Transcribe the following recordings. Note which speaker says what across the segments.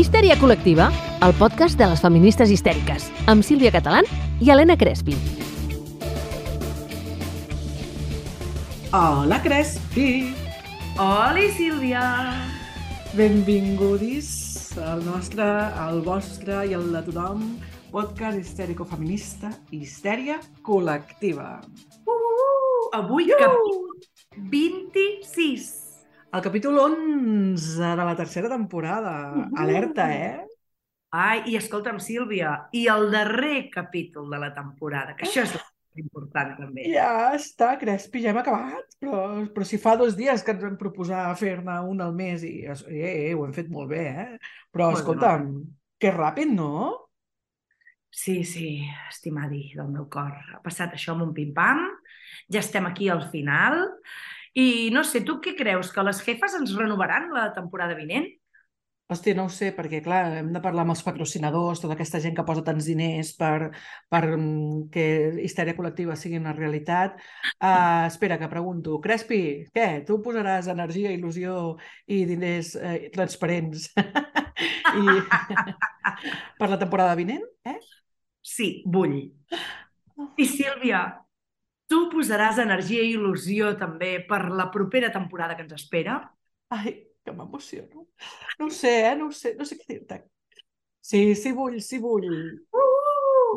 Speaker 1: Histèria col·lectiva, el podcast de les feministes histèriques, amb Sílvia Catalán i Helena Crespi.
Speaker 2: Hola, Crespi!
Speaker 3: Hola, Sílvia!
Speaker 2: Benvingudis al nostre, al vostre i al de tothom podcast histèrico-feminista Histèria col·lectiva.
Speaker 3: Uh, uh, uh. Avui, uh! capítol 26.
Speaker 2: El capítol 11 de la tercera temporada. Uh -huh. Alerta, eh?
Speaker 3: Ai, i escolta'm, Sílvia, i el darrer capítol de la temporada, que això és important també.
Speaker 2: Ja està, Crespi, ja hem acabat, però, però si fa dos dies que ens vam proposar fer-ne un al mes i eh, eh, ho hem fet molt bé, eh? Però,
Speaker 3: Molt
Speaker 2: escolta'm, que ràpid, no?
Speaker 3: Sí, sí, estimadi del meu cor. Ha passat això amb un pim-pam, ja estem aquí al final, i no sé, tu què creus, que les jefes ens renovaran la temporada vinent?
Speaker 2: Hòstia, no ho sé, perquè, clar, hem de parlar amb els patrocinadors, tota aquesta gent que posa tants diners per, per mm, que histèria col·lectiva sigui una realitat. Uh, espera, que pregunto. Crespi, què? Tu posaràs energia, il·lusió i diners eh, transparents I... per la temporada vinent, eh?
Speaker 3: Sí, vull. I Sílvia, tu posaràs energia i il·lusió també per la propera temporada que ens espera?
Speaker 2: Ai, que m'emociono. No ho sé, eh? No ho sé, no sé què dir-te. Sí, sí vull, sí vull.
Speaker 3: Uh!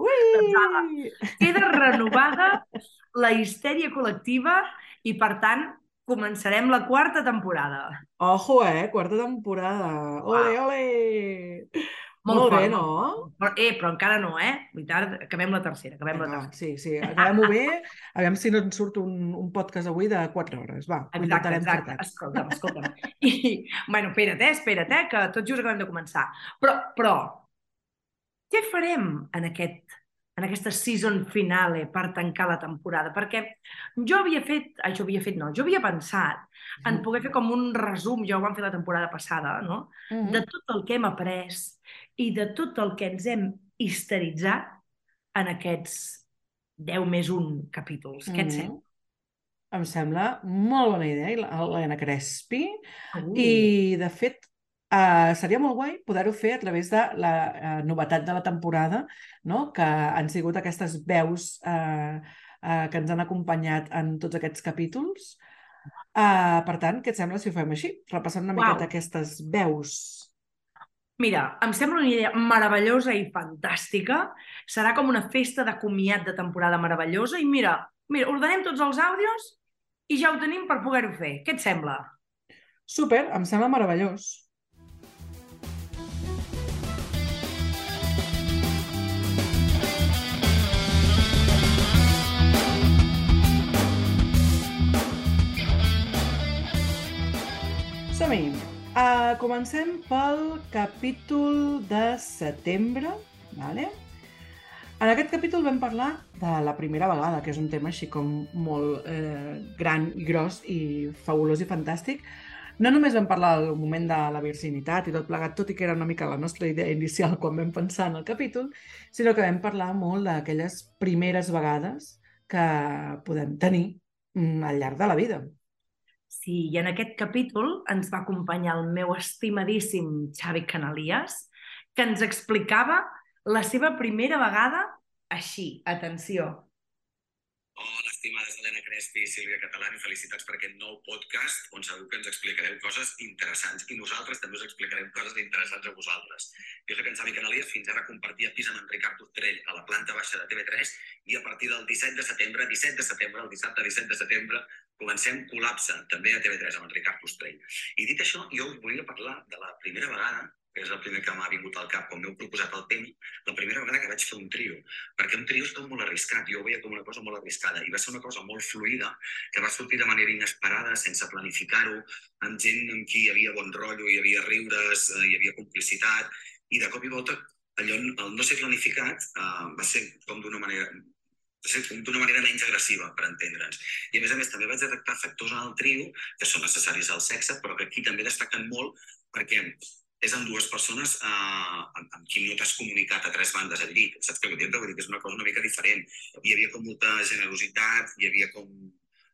Speaker 2: Ui!
Speaker 3: queda renovada la histèria col·lectiva i, per tant, començarem la quarta temporada.
Speaker 2: Ojo, eh? Quarta temporada. Ole, ole! Molt, bé,
Speaker 3: fort,
Speaker 2: no?
Speaker 3: molt. Però, eh, però encara no, eh? Veritat, acabem la tercera, acabem la
Speaker 2: Vinga,
Speaker 3: tercera.
Speaker 2: sí, sí, acabem-ho bé. Aviam si no ens surt un, un podcast avui de 4 hores. Va, ho
Speaker 3: Exacte,
Speaker 2: intentarem
Speaker 3: exacte.
Speaker 2: fer
Speaker 3: Escolta'm, escolta'm. I, bueno, espera't, eh, espera't, eh, que tot just acabem de començar. Però, però, què farem en aquest en aquesta season finale per tancar la temporada? Perquè jo havia fet, ai, jo havia fet, no, jo havia pensat en poder fer com un resum, ja ho vam fer la temporada passada, no?
Speaker 2: Mhm.
Speaker 3: de tot el que hem après i de tot el que ens hem histeritzat en aquests 10 més 1 capítols. Què et
Speaker 2: Mhm.
Speaker 3: sembla?
Speaker 2: Em sembla molt bona idea, Helena Crespi.
Speaker 3: Uh.
Speaker 2: I, de fet, uh, seria molt guai poder-ho fer a través de la uh, novetat de la temporada, no? que han sigut aquestes veus uh, uh, que ens han acompanyat en tots aquests capítols. Uh, per tant, què et sembla si ho fem així? Repassant una
Speaker 3: Uau.
Speaker 2: miqueta aquestes veus.
Speaker 3: Mira, em sembla una idea meravellosa i fantàstica. Serà com una festa de comiat de temporada meravellosa i mira, mira, ordenem tots els àudios i ja ho tenim per poder-ho fer. Què et sembla?
Speaker 2: Super, em sembla meravellós. Som-hi. Uh, comencem pel capítol de setembre. Vale? En aquest capítol vam parlar de la primera vegada, que és un tema així com molt eh, gran i gros i fabulós i fantàstic. No només vam parlar del moment de la virginitat i tot plegat, tot i que era una mica la nostra idea inicial quan vam pensar en el capítol, sinó que vam parlar molt d'aquelles primeres vegades que podem tenir mm, al llarg de la vida.
Speaker 3: Sí, i en aquest capítol ens va acompanyar el meu estimadíssim Xavi Canalies, que ens explicava la seva primera vegada així. Atenció.
Speaker 4: Hola, estimades Helena Crespi i Sílvia Catalán, i felicitats per aquest nou podcast on segur que ens explicareu coses interessants i nosaltres també us explicarem coses interessants a vosaltres. Jo soc en Xavi Canalies, fins ara compartia pis amb en Ricard Ostrell a la planta baixa de TV3 i a partir del 17 de setembre, 17 de setembre, el dissabte 17 de setembre, comencem Col·lapse, també a TV3 amb en Ricard Ostrell. I dit això, jo us volia parlar de la primera vegada que és el primer que m'ha vingut al cap quan m'heu proposat el tema, la primera vegada que vaig fer un trio. Perquè un trio és molt arriscat, jo ho veia com una cosa molt arriscada, i va ser una cosa molt fluida, que va sortir de manera inesperada, sense planificar-ho, amb gent amb qui hi havia bon rotllo, hi havia riures, eh, hi havia complicitat, i de cop i volta allò, el no ser planificat, eh, va ser com d'una manera d'una manera menys agressiva, per entendre'ns. I a més a més també vaig detectar factors en el trio que són necessaris al sexe, però que aquí també destaquen molt perquè és amb dues persones eh, amb, qui no t'has comunicat a tres bandes al llit. Saps què vull dir? Vull dir que és una cosa una mica diferent. Hi havia com molta generositat, hi havia com,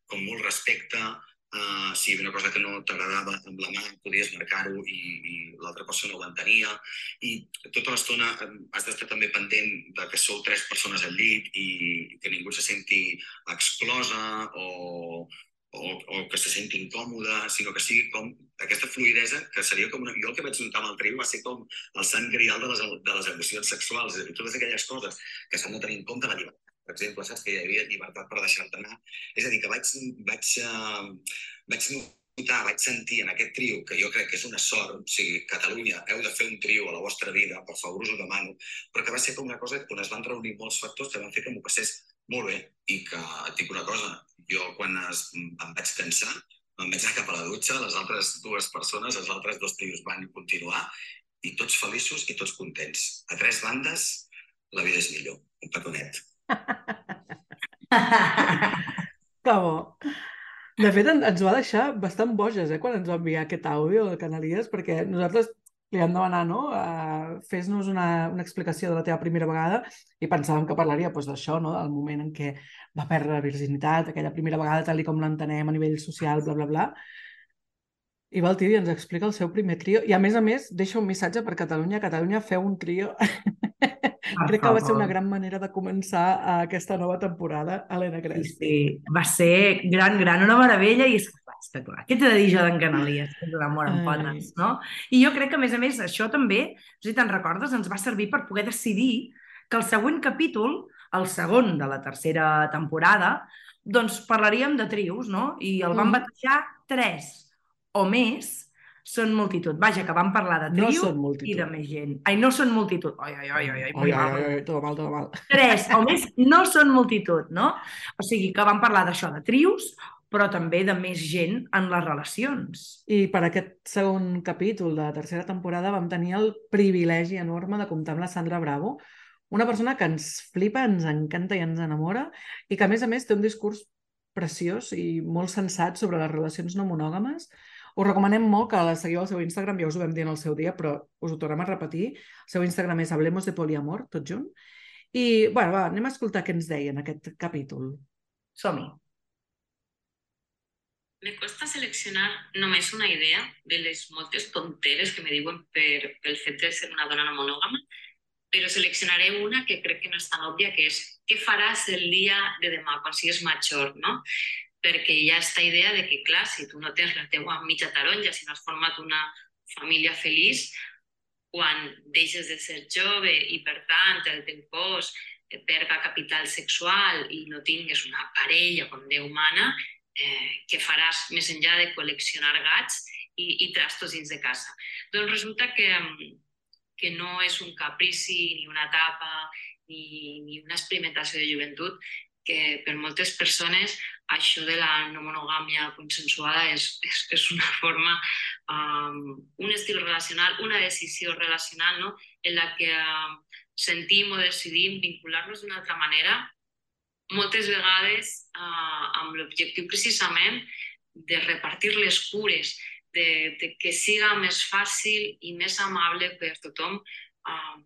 Speaker 4: com molt respecte, Uh, si hi havia una cosa que no t'agradava amb la mà, podies marcar-ho i, i l'altra persona ho entenia. I tota l'estona has d'estar també pendent de que sou tres persones al llit i que ningú se senti exclosa o, o, o que se senti incòmoda, sinó que sigui com aquesta fluidesa, que seria com una... Jo el que vaig notar amb el trio va ser com el sant grial de les, de les emocions sexuals, és a dir, totes aquelles coses que s'han de tenir en compte, la llibertat per exemple, saps que hi havia llibertat per deixar-te anar. És a dir, que vaig, vaig, uh, vaig notar, vaig sentir en aquest trio, que jo crec que és una sort, o sigui, Catalunya, heu de fer un trio a la vostra vida, per favor us ho demano, però que va ser com una cosa on es van reunir molts factors que van fer que m'ho passés molt bé i que et dic una cosa, jo quan es, em vaig cansar, me'n vaig anar cap a la dutxa, les altres dues persones, els altres dos trios van continuar i tots feliços i tots contents. A tres bandes, la vida és millor. Un petonet.
Speaker 2: Que bo. De fet, ens va deixar bastant boges, eh, quan ens va enviar aquest àudio del Canalies, perquè nosaltres li vam demanar, no?, uh, fes-nos una, una explicació de la teva primera vegada i pensàvem que parlaria doncs, d'això, no?, del moment en què va perdre la virginitat, aquella primera vegada tal com l'entenem a nivell social, bla, bla, bla. I Valtiri ens explica el seu primer trio i, a més a més, deixa un missatge per Catalunya. Catalunya feu un trio Crec que va ser una gran manera de començar uh, aquesta nova temporada, Helena Crespi.
Speaker 3: Sí, sí, va ser gran, gran, una meravella i és que clar, què t'he de dir jo d'en Canalies? És un amor en potes, no? I jo crec que, a més a més, això també, si te'n recordes, ens va servir per poder decidir que el següent capítol, el segon de la tercera temporada, doncs parlaríem de trios, no? I el mm. batejar tres o més són multitud. Vaja, que vam parlar de trio
Speaker 2: no
Speaker 3: i de més gent. Ai, no són multitud. Ai, ai, ai, ai, ai,
Speaker 2: ai, ai, ai, tot mal, tot mal.
Speaker 3: Tres o més no són multitud, no? O sigui, que vam parlar d'això, de trios, però també de més gent en les relacions.
Speaker 2: I per aquest segon capítol de la tercera temporada vam tenir el privilegi enorme de comptar amb la Sandra Bravo, una persona que ens flipa, ens encanta i ens enamora i que, a més a més, té un discurs preciós i molt sensat sobre les relacions no monògames, us recomanem molt que la seguiu al seu Instagram, ja us ho vam dir en el seu dia, però us ho tornem a repetir. El seu Instagram és Hablemos de Poliamor, tot junt. I, bueno, va, anem a escoltar què ens deia en aquest capítol.
Speaker 3: Som-hi.
Speaker 5: Me costa seleccionar només una idea de les moltes tonteres que me diuen per, pel fet de ser una dona no monògama, però seleccionaré una que crec que no és tan òbvia, que és què faràs el dia de demà, quan sigues major, no? Perquè hi ha aquesta idea de que, clar, si tu no tens la teua mitja taronja, si no has format una família feliç, quan deixes de ser jove i, per tant, el teu cos perga capital sexual i no tingues una parella com Déu mana, eh, què faràs més enllà de col·leccionar gats i, i trastos dins de casa? Doncs resulta que, que no és un caprici ni una etapa ni, ni una experimentació de joventut, que per moltes persones això de la no monogàmia consensuada és, és, és una forma, um, un estil relacional, una decisió relacional no? en la que uh, sentim o decidim vincular-nos d'una altra manera, moltes vegades uh, amb l'objectiu precisament de repartir les cures, de, de que siga més fàcil i més amable per tothom uh,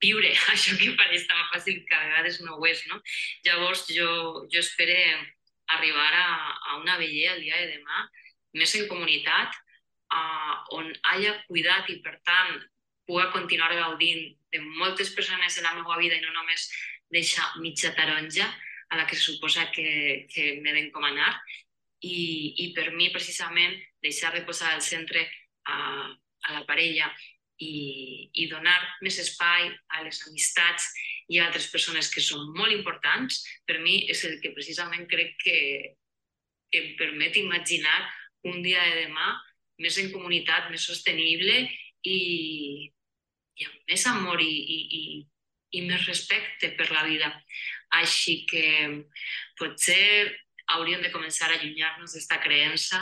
Speaker 5: viure això que pareix tan fàcil que a vegades no ho és, no? Llavors jo, jo espero arribar a, a una vella el dia de demà. Més en comunitat, uh, on haya cuidat i per tant pugui continuar gaudint de moltes persones de la meva vida i no només deixar mitja taronja a la que suposa que, que m'he d'encomanar. I, i per mi precisament deixar reposar al centre a, a la parella i, i donar més espai a les amistats i a altres persones que són molt importants, per mi és el que precisament crec que, que em permet imaginar un dia de demà més en comunitat, més sostenible i, i amb més amor i, i, i, i més respecte per la vida. Així que potser hauríem de començar a allunyar-nos d'aquesta creença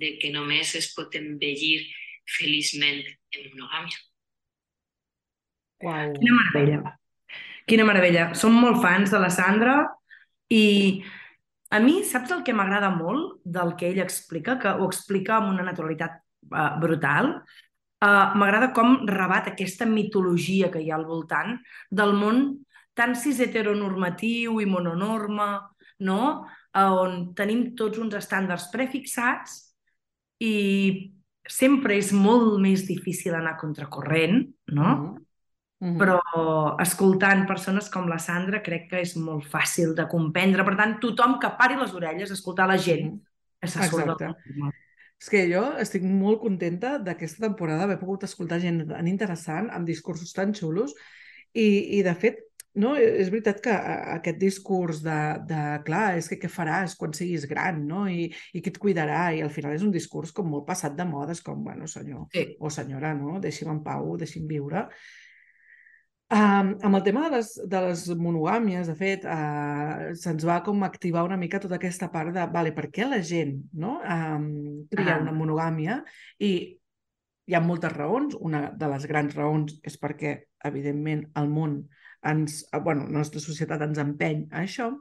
Speaker 5: de que només es pot envellir feliçment en monogàmia.
Speaker 3: Wow. Quina meravella. Quina meravella. Som molt fans de la Sandra i a mi, saps el que m'agrada molt del que ell explica, que ho explica amb una naturalitat uh, brutal? Uh, m'agrada com rebat aquesta mitologia que hi ha al voltant del món tan cis heteronormatiu i mononorma, no? on tenim tots uns estàndards prefixats i sempre és molt més difícil anar contracorrent, no? Mm. Mm -hmm. Però escoltant persones com la Sandra crec que és molt fàcil de comprendre. Per tant, tothom que pari les orelles a escoltar la gent que se surt del
Speaker 2: és que jo estic molt contenta d'aquesta temporada haver pogut escoltar gent tan interessant, amb discursos tan xulos, i, i de fet, no, és veritat que aquest discurs de, de clar, és que què faràs quan siguis gran, no? I, i qui et cuidarà? I al final és un discurs com molt passat de moda, és com, bueno, senyor sí. o senyora, no? Deixi'm en pau, deixi'm viure. Um, amb el tema de les, de les monogàmies, de fet, uh, se'ns va com activar una mica tota aquesta part de, vale, per què la gent no, um, tria ah. una monogàmia? I hi ha moltes raons. Una de les grans raons és perquè, evidentment, el món ens, bueno, la nostra societat ens empeny a això,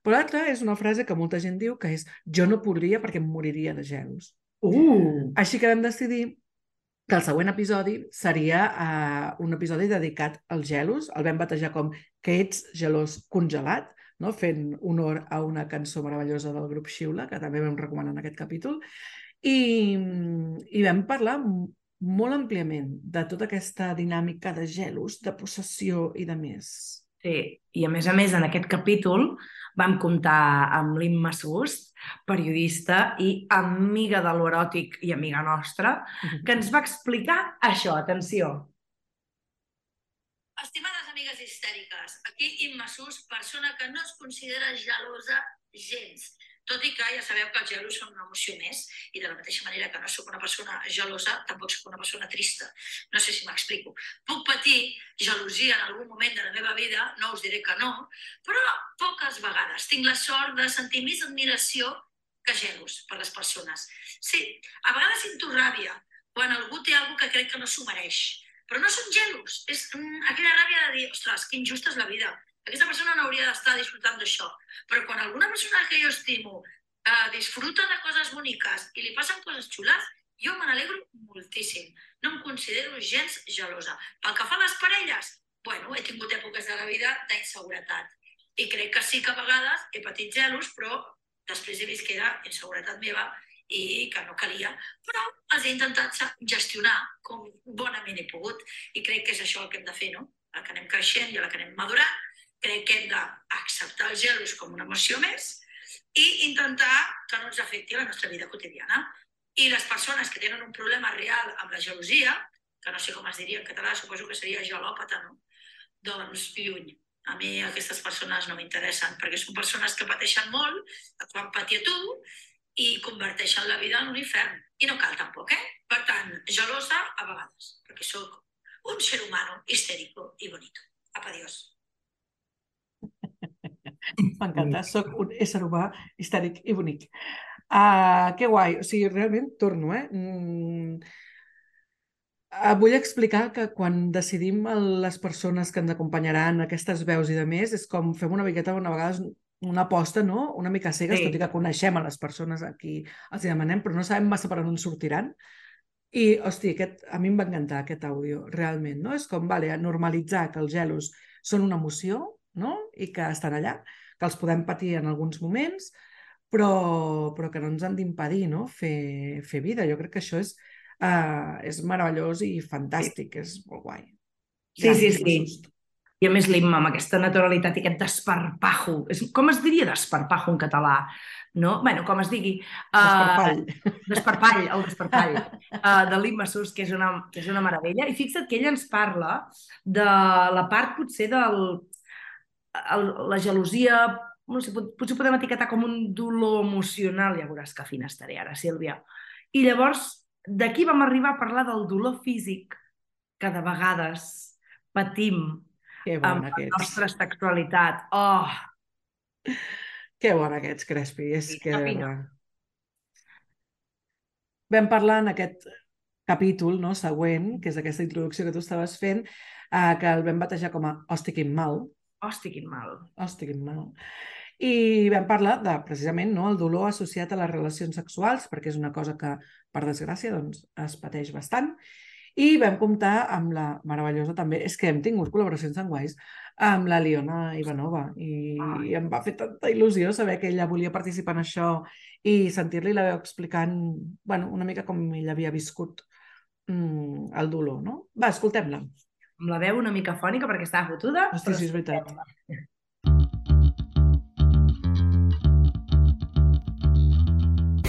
Speaker 2: però l'altra és una frase que molta gent diu que és jo no podria perquè em moriria de gelos.
Speaker 3: Uh.
Speaker 2: Així que vam decidir que el següent episodi seria uh, un episodi dedicat als gelos. El vam batejar com Que ets gelós congelat, no? fent honor a una cançó meravellosa del grup Xiula, que també vam recomanar en aquest capítol. I, i vam parlar molt àmpliament de tota aquesta dinàmica de gelos, de possessió i de més.
Speaker 3: Sí, i a més a més en aquest capítol vam comptar amb l'Imma Sust, periodista i amiga de l'eròtic i amiga nostra, que ens va explicar això, atenció.
Speaker 6: Estimades amigues histèriques, aquí Imma Sust, persona que no es considera gelosa gens, tot i que ja sabeu que els gelos són una emoció més i de la mateixa manera que no sóc una persona gelosa, tampoc sóc una persona trista. No sé si m'explico. Puc patir gelosia en algun moment de la meva vida, no us diré que no, però poques vegades tinc la sort de sentir més admiració que gelos per les persones. Sí, a vegades sento ràbia quan algú té alguna que crec que no s'ho mereix, però no són gelos, és mm, aquella ràbia de dir, ostres, que injusta és la vida, aquesta persona no hauria d'estar disfrutant d'això. Però quan alguna persona que jo estimo eh, disfruta de coses boniques i li passen coses xules, jo me n'alegro moltíssim. No em considero gens gelosa. Pel que fa a les parelles, bueno, he tingut èpoques de la vida d'inseguretat. I crec que sí que a vegades he patit gelos, però després he vist que era inseguretat meva i que no calia, però els he intentat gestionar com bonament he pogut i crec que és això el que hem de fer, no? La que anem creixent i la que anem madurant, crec que hem d'acceptar els gelos com una emoció més i intentar que no ens afecti la nostra vida quotidiana. I les persones que tenen un problema real amb la gelosia, que no sé com es diria en català, suposo que seria gelòpata, no? Doncs lluny. A mi aquestes persones no m'interessen, perquè són persones que pateixen molt, et fan patir tu i converteixen la vida en un infern. I no cal tampoc, eh? Per tant, gelosa a vegades, perquè sóc un ser humano histérico i bonito. Apa, adiós.
Speaker 2: M'encanta, sóc un ésser humà histèric i bonic. Uh, que guai, o sigui, realment torno, eh? Mm, uh, vull explicar que quan decidim les persones que ens acompanyaran, aquestes veus i de més, és com fem una miqueta, una vegada una aposta, no? Una mica cegues, sí. tot i que coneixem a les persones a qui els demanem, però no sabem massa per on sortiran. I, hosti, aquest, a mi em va encantar aquest àudio, realment, no? És com, vale, normalitzar que els gelos són una emoció, no? I que estan allà, que els podem patir en alguns moments, però, però que no ens han d'impedir no? fer, fer vida. Jo crec que això és, uh, és meravellós i fantàstic, sí. és molt guai.
Speaker 3: Sí, sí, sí. I a més l'Imma, amb aquesta naturalitat i aquest desparpajo. És, com es diria desparpajo en català? No? bueno, com es digui.
Speaker 2: Uh, desparpall.
Speaker 3: Desparpall, el desparpall. Uh, de l'Imma Sus, que és, una, que és una meravella. I fixa't que ella ens parla de la part potser del, el, la gelosia, no sé, pot, potser podem etiquetar com un dolor emocional, ja veuràs que fina estaré ara, Sílvia. I llavors, d'aquí vam arribar a parlar del dolor físic que de vegades patim
Speaker 2: que bon, amb
Speaker 3: aquests. la nostra sexualitat. Oh!
Speaker 2: Que bon aquests, Crespi, és sí, que... Vam parlar en aquest capítol no, següent, que és aquesta introducció que tu estaves fent, eh, que el vam batejar com a quin mal,
Speaker 3: Hosti, quin mal.
Speaker 2: Hosti, quin mal. I vam parlar de, precisament, no, el dolor associat a les relacions sexuals, perquè és una cosa que, per desgràcia, doncs, es pateix bastant. I vam comptar amb la meravellosa també, és que hem tingut col·laboracions tan guais, amb la Liona Ivanova i, i em va fer tanta il·lusió saber que ella volia participar en això i sentir-li la veu explicant bueno, una mica com ella havia viscut mm, el dolor, no? Va, escoltem-la.
Speaker 3: Amb la veu una mica fònica perquè estava fotuda.
Speaker 2: Hosti, sí, és veritat.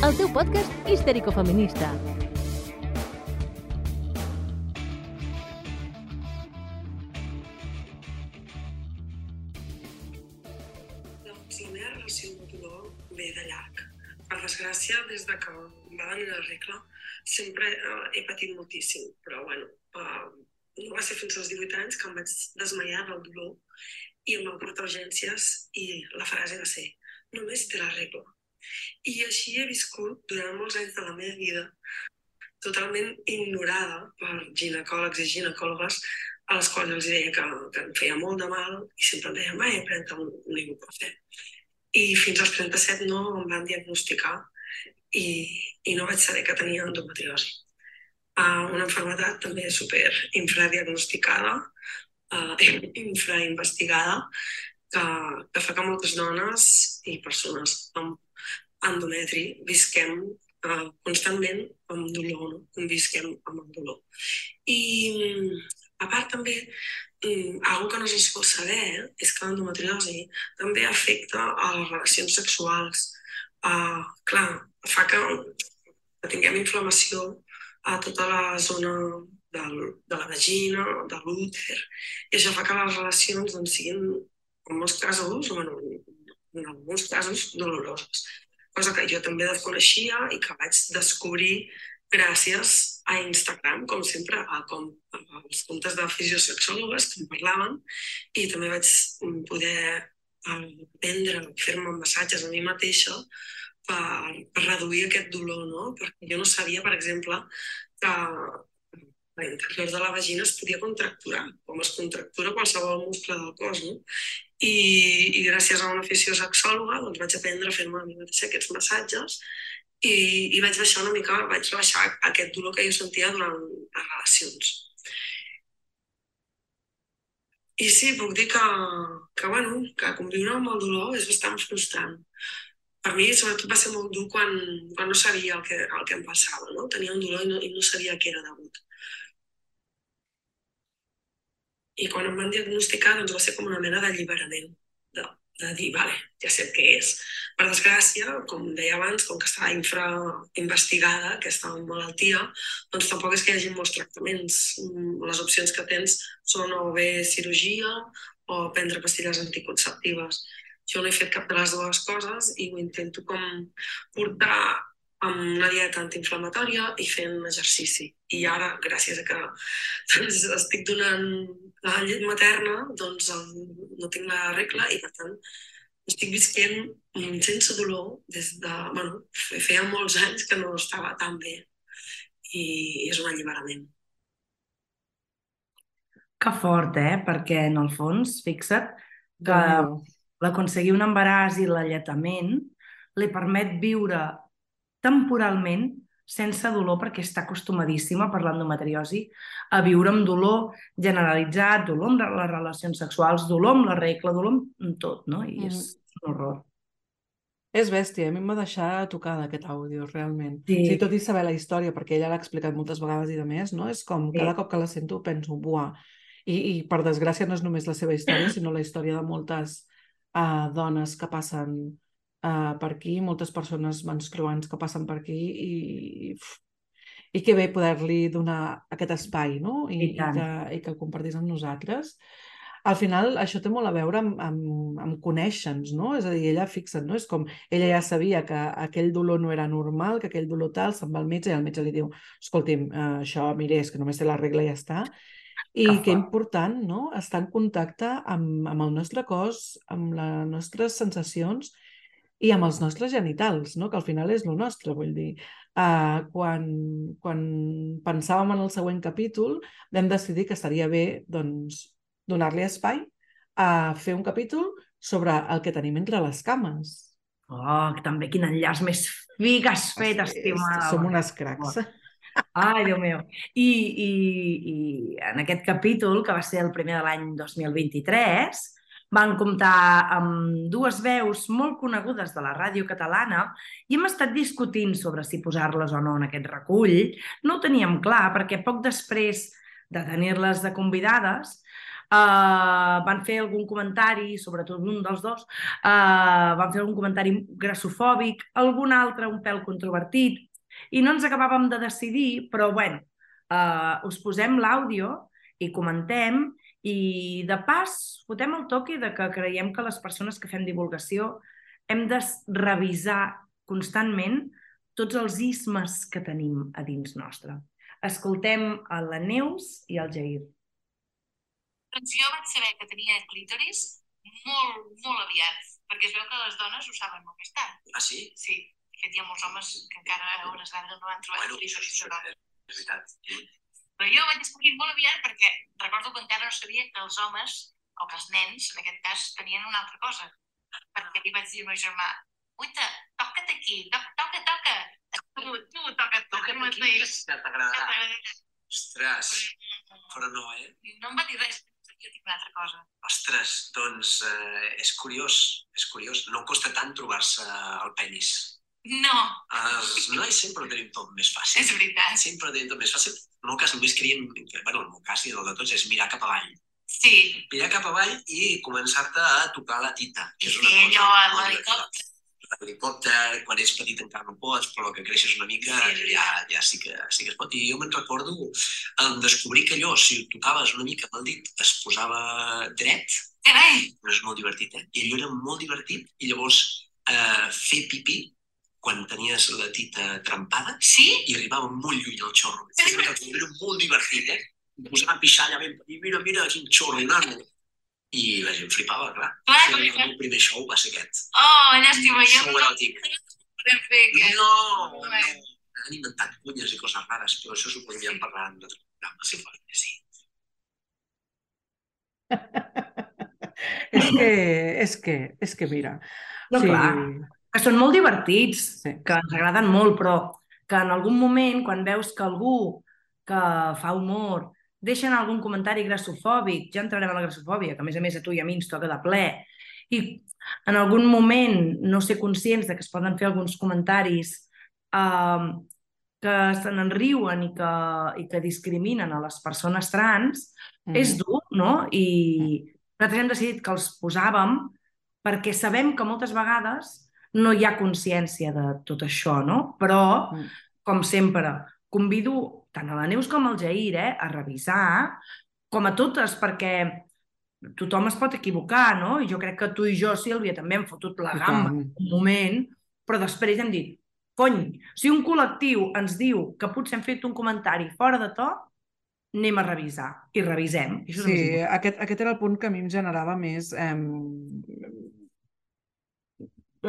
Speaker 1: El teu podcast histèrico-feminista.
Speaker 7: Desgràcia, des de que em va venir la regla, sempre eh, he patit moltíssim, però bueno, eh, no va ser fins als 18 anys que em vaig desmaiar del dolor i em van portar urgències i la frase va ser només té la regla. I així he viscut durant molts anys de la meva vida totalment ignorada per ginecòlegs i ginecòlogues a les quals els deia que, que em feia molt de mal i sempre em deien, vai, pren un, un ibuprofè. I fins als 37 no em van diagnosticar i, i no vaig saber que tenia endometriosi. Uh, una malaltia també super infradiagnosticada, uh, infrainvestigada, que, que fa que moltes dones i persones amb endometri visquem uh, constantment amb dolor, no? convisquem amb el dolor. I a part també, um, una que no se sol saber eh, és que l'endometriosi també afecta a les relacions sexuals. Uh, clar, fa que, que tinguem inflamació a tota la zona del, de la vagina, de l'úter, i això fa que les relacions doncs, siguin, en molts casos, bueno, en alguns casos, doloroses. Cosa que jo també desconeixia i que vaig descobrir gràcies a Instagram, com sempre, a, com, als comptes de fisiosexòlogues que em parlaven, i també vaig poder aprendre a fer-me massatges a mi mateixa per, per reduir aquest dolor, no? Perquè jo no sabia, per exemple, que l'interior de la vagina es podia contracturar, com es contractura qualsevol muscle del cos, no? I, i gràcies a una fisiosexòloga doncs vaig aprendre a fer-me a mi mateixa aquests massatges i, i vaig baixar una mica, vaig baixar aquest dolor que jo sentia durant les relacions. I sí, puc dir que, que, bueno, que conviure amb el dolor és bastant frustrant per mi sobretot va ser molt dur quan, quan no sabia el que, el que em passava, no? Tenia un dolor i no, i no sabia què era degut. I quan em van diagnosticar doncs va ser com una mena d'alliberament, de, de dir, vale, ja sé què és. Per desgràcia, com deia abans, com que estava infrainvestigada aquesta malaltia, doncs tampoc és que hi hagi molts tractaments. Les opcions que tens són o bé cirurgia o prendre pastilles anticonceptives jo no he fet cap de les dues coses i ho intento com portar amb una dieta antiinflamatòria i fent exercici. I ara, gràcies a que doncs, estic donant la llet materna, doncs no tinc la regla i, per tant, estic visquent sense dolor des de... Bueno, feia molts anys que no estava tan bé i és un alliberament.
Speaker 3: Que fort, eh? Perquè, en el fons, fixa't que l'aconseguir un embaràs i l'alletament li permet viure temporalment sense dolor perquè està acostumadíssima per l'endometriosi a viure amb dolor generalitzat, dolor amb les relacions sexuals, dolor amb la regla, dolor amb tot, no? I és mm. un horror.
Speaker 2: És bèstia, a mi em va deixar tocada aquest àudio, realment.
Speaker 3: Sí.
Speaker 2: sí tot i saber la història, perquè ella l'ha explicat moltes vegades i de més, no? És com, sí. cada cop que la sento penso, buah, i, i per desgràcia no és només la seva història, sinó la història de moltes uh, dones que passen uh, per aquí, moltes persones menstruants que passen per aquí i, i, i que bé poder-li donar aquest espai no? I, I, i, que, i que el compartís amb nosaltres. Al final, això té molt a veure amb, amb, amb conèixer-nos, no? És a dir, ella, fixa't, no? És com, ella ja sabia que aquell dolor no era normal, que aquell dolor tal, se'n va al metge i el metge li diu, escolti'm, uh, això, mire, és que només té la regla i ja està. I que, que important, no?, estar en contacte amb, amb el nostre cos, amb les nostres sensacions i amb els nostres genitals, no?, que al final és el nostre, vull dir. Uh, quan, quan pensàvem en el següent capítol, vam decidir que estaria bé, doncs, donar-li espai a fer un capítol sobre el que tenim entre les cames.
Speaker 3: Oh, també quin enllaç més fi que has fet, estimada.
Speaker 2: Som unes cracs. Oh.
Speaker 3: Ai, Déu meu. I, i, I en aquest capítol, que va ser el primer de l'any 2023, van comptar amb dues veus molt conegudes de la ràdio catalana i hem estat discutint sobre si posar-les o no en aquest recull. No ho teníem clar perquè poc després de tenir-les de convidades Uh, van fer algun comentari, sobretot un dels dos, uh, van fer algun comentari grassofòbic, algun altre un pèl controvertit, i no ens acabàvem de decidir, però bueno, uh, us posem l'àudio i comentem, i de pas fotem el toque de que creiem que les persones que fem divulgació hem de revisar constantment tots els ismes que tenim a dins nostre. Escoltem a la Neus i al Jair.
Speaker 8: Doncs jo vaig saber que tenia clítoris molt, molt aviat, perquè es veu que les dones ho saben molt més tard.
Speaker 9: Ah, sí?
Speaker 8: Sí, fet hi ha molts homes que encara a hores d'ara no han trobat
Speaker 9: Bueno,
Speaker 8: clítoris
Speaker 9: això
Speaker 8: de dona.
Speaker 9: és veritat.
Speaker 8: Però jo vaig descobrir molt aviat perquè recordo que encara no sabia que els homes, o que els nens, en aquest cas, tenien una altra cosa. Perquè li vaig dir al meu germà, uita, toca't aquí, toca, toca, toca. Tu, tu, toca't, toca,
Speaker 9: Toca't aquí,
Speaker 8: mateix.
Speaker 9: que t'agradarà. Ostres, però no, eh?
Speaker 8: No em va dir res, jo tinc una altra cosa.
Speaker 9: Ostres, doncs eh, és curiós, és curiós. No costa tant trobar-se el penis.
Speaker 8: No,
Speaker 9: Els nois sempre ho tenim tot més fàcil.
Speaker 8: és veritat.
Speaker 9: Sempre ho tenim tot més fàcil. En el meu cas només creiem, bueno, en el meu cas i el de tots, és mirar cap avall.
Speaker 8: Sí,
Speaker 9: Mirar cap avall i començar-te a tocar la tita. Que és una
Speaker 8: Sí,
Speaker 9: cosa
Speaker 8: allò, l'helicòpter.
Speaker 9: L'helicòpter, quan ets petit encara no pots, però que creixes una mica
Speaker 8: Sí,
Speaker 9: ja, ja sí, que, sí que es pot. I jo me'n recordo en descobrir que allò, si ho tocaves una mica amb el dit, es posava dret,
Speaker 8: Carai,
Speaker 9: no és molt divertit, eh? I allò era molt divertit. I llavors eh, fer pipí quan tenies la tita trempada
Speaker 8: sí?
Speaker 9: i arribava molt lluny el xorro. Era, era molt divertit, eh? Em posava a pixar allà ben petit, mira, mira, quin xorro, nano. I la gent flipava, clar.
Speaker 8: Clar, clar.
Speaker 9: el meu primer show va ser aquest.
Speaker 8: Oh, llàstima, jo
Speaker 9: show
Speaker 8: no
Speaker 9: eròtic.
Speaker 8: aquest.
Speaker 9: No, no. Han inventat cunyes i coses rares, però això s'ho podríem parlar en un altre programa, si fos sí.
Speaker 2: és que, és que, és que mira,
Speaker 3: No,
Speaker 2: sí,
Speaker 3: clar. Que són molt divertits,
Speaker 2: Sí.
Speaker 3: que ens agraden molt, però que en algun moment, quan veus que algú que fa humor deixa anar algun comentari grassofòbic, ja entrarem a la grassofòbia, que a més a més a tu i a mi ens toca de ple, i en algun moment no ser conscients de que es poden fer alguns comentaris eh, que se n'enriuen i, que, i que discriminen a les persones trans,
Speaker 2: Mm.
Speaker 3: és dur, no? I nosaltres hem decidit que els posàvem perquè sabem que moltes vegades no hi ha consciència de tot això, no? Però,
Speaker 2: Mm.
Speaker 3: com sempre, convido tant a la Neus com al Jair eh, a revisar, com a totes, perquè tothom es pot equivocar, no? I jo crec que tu i jo, Sílvia, també hem fotut la gamba en un moment, però després hem dit, cony, si un col·lectiu ens diu que potser hem fet un comentari fora de to, anem a revisar. I revisem. I això
Speaker 2: Sí, aquest, aquest era el punt que a mi em generava més... Eh,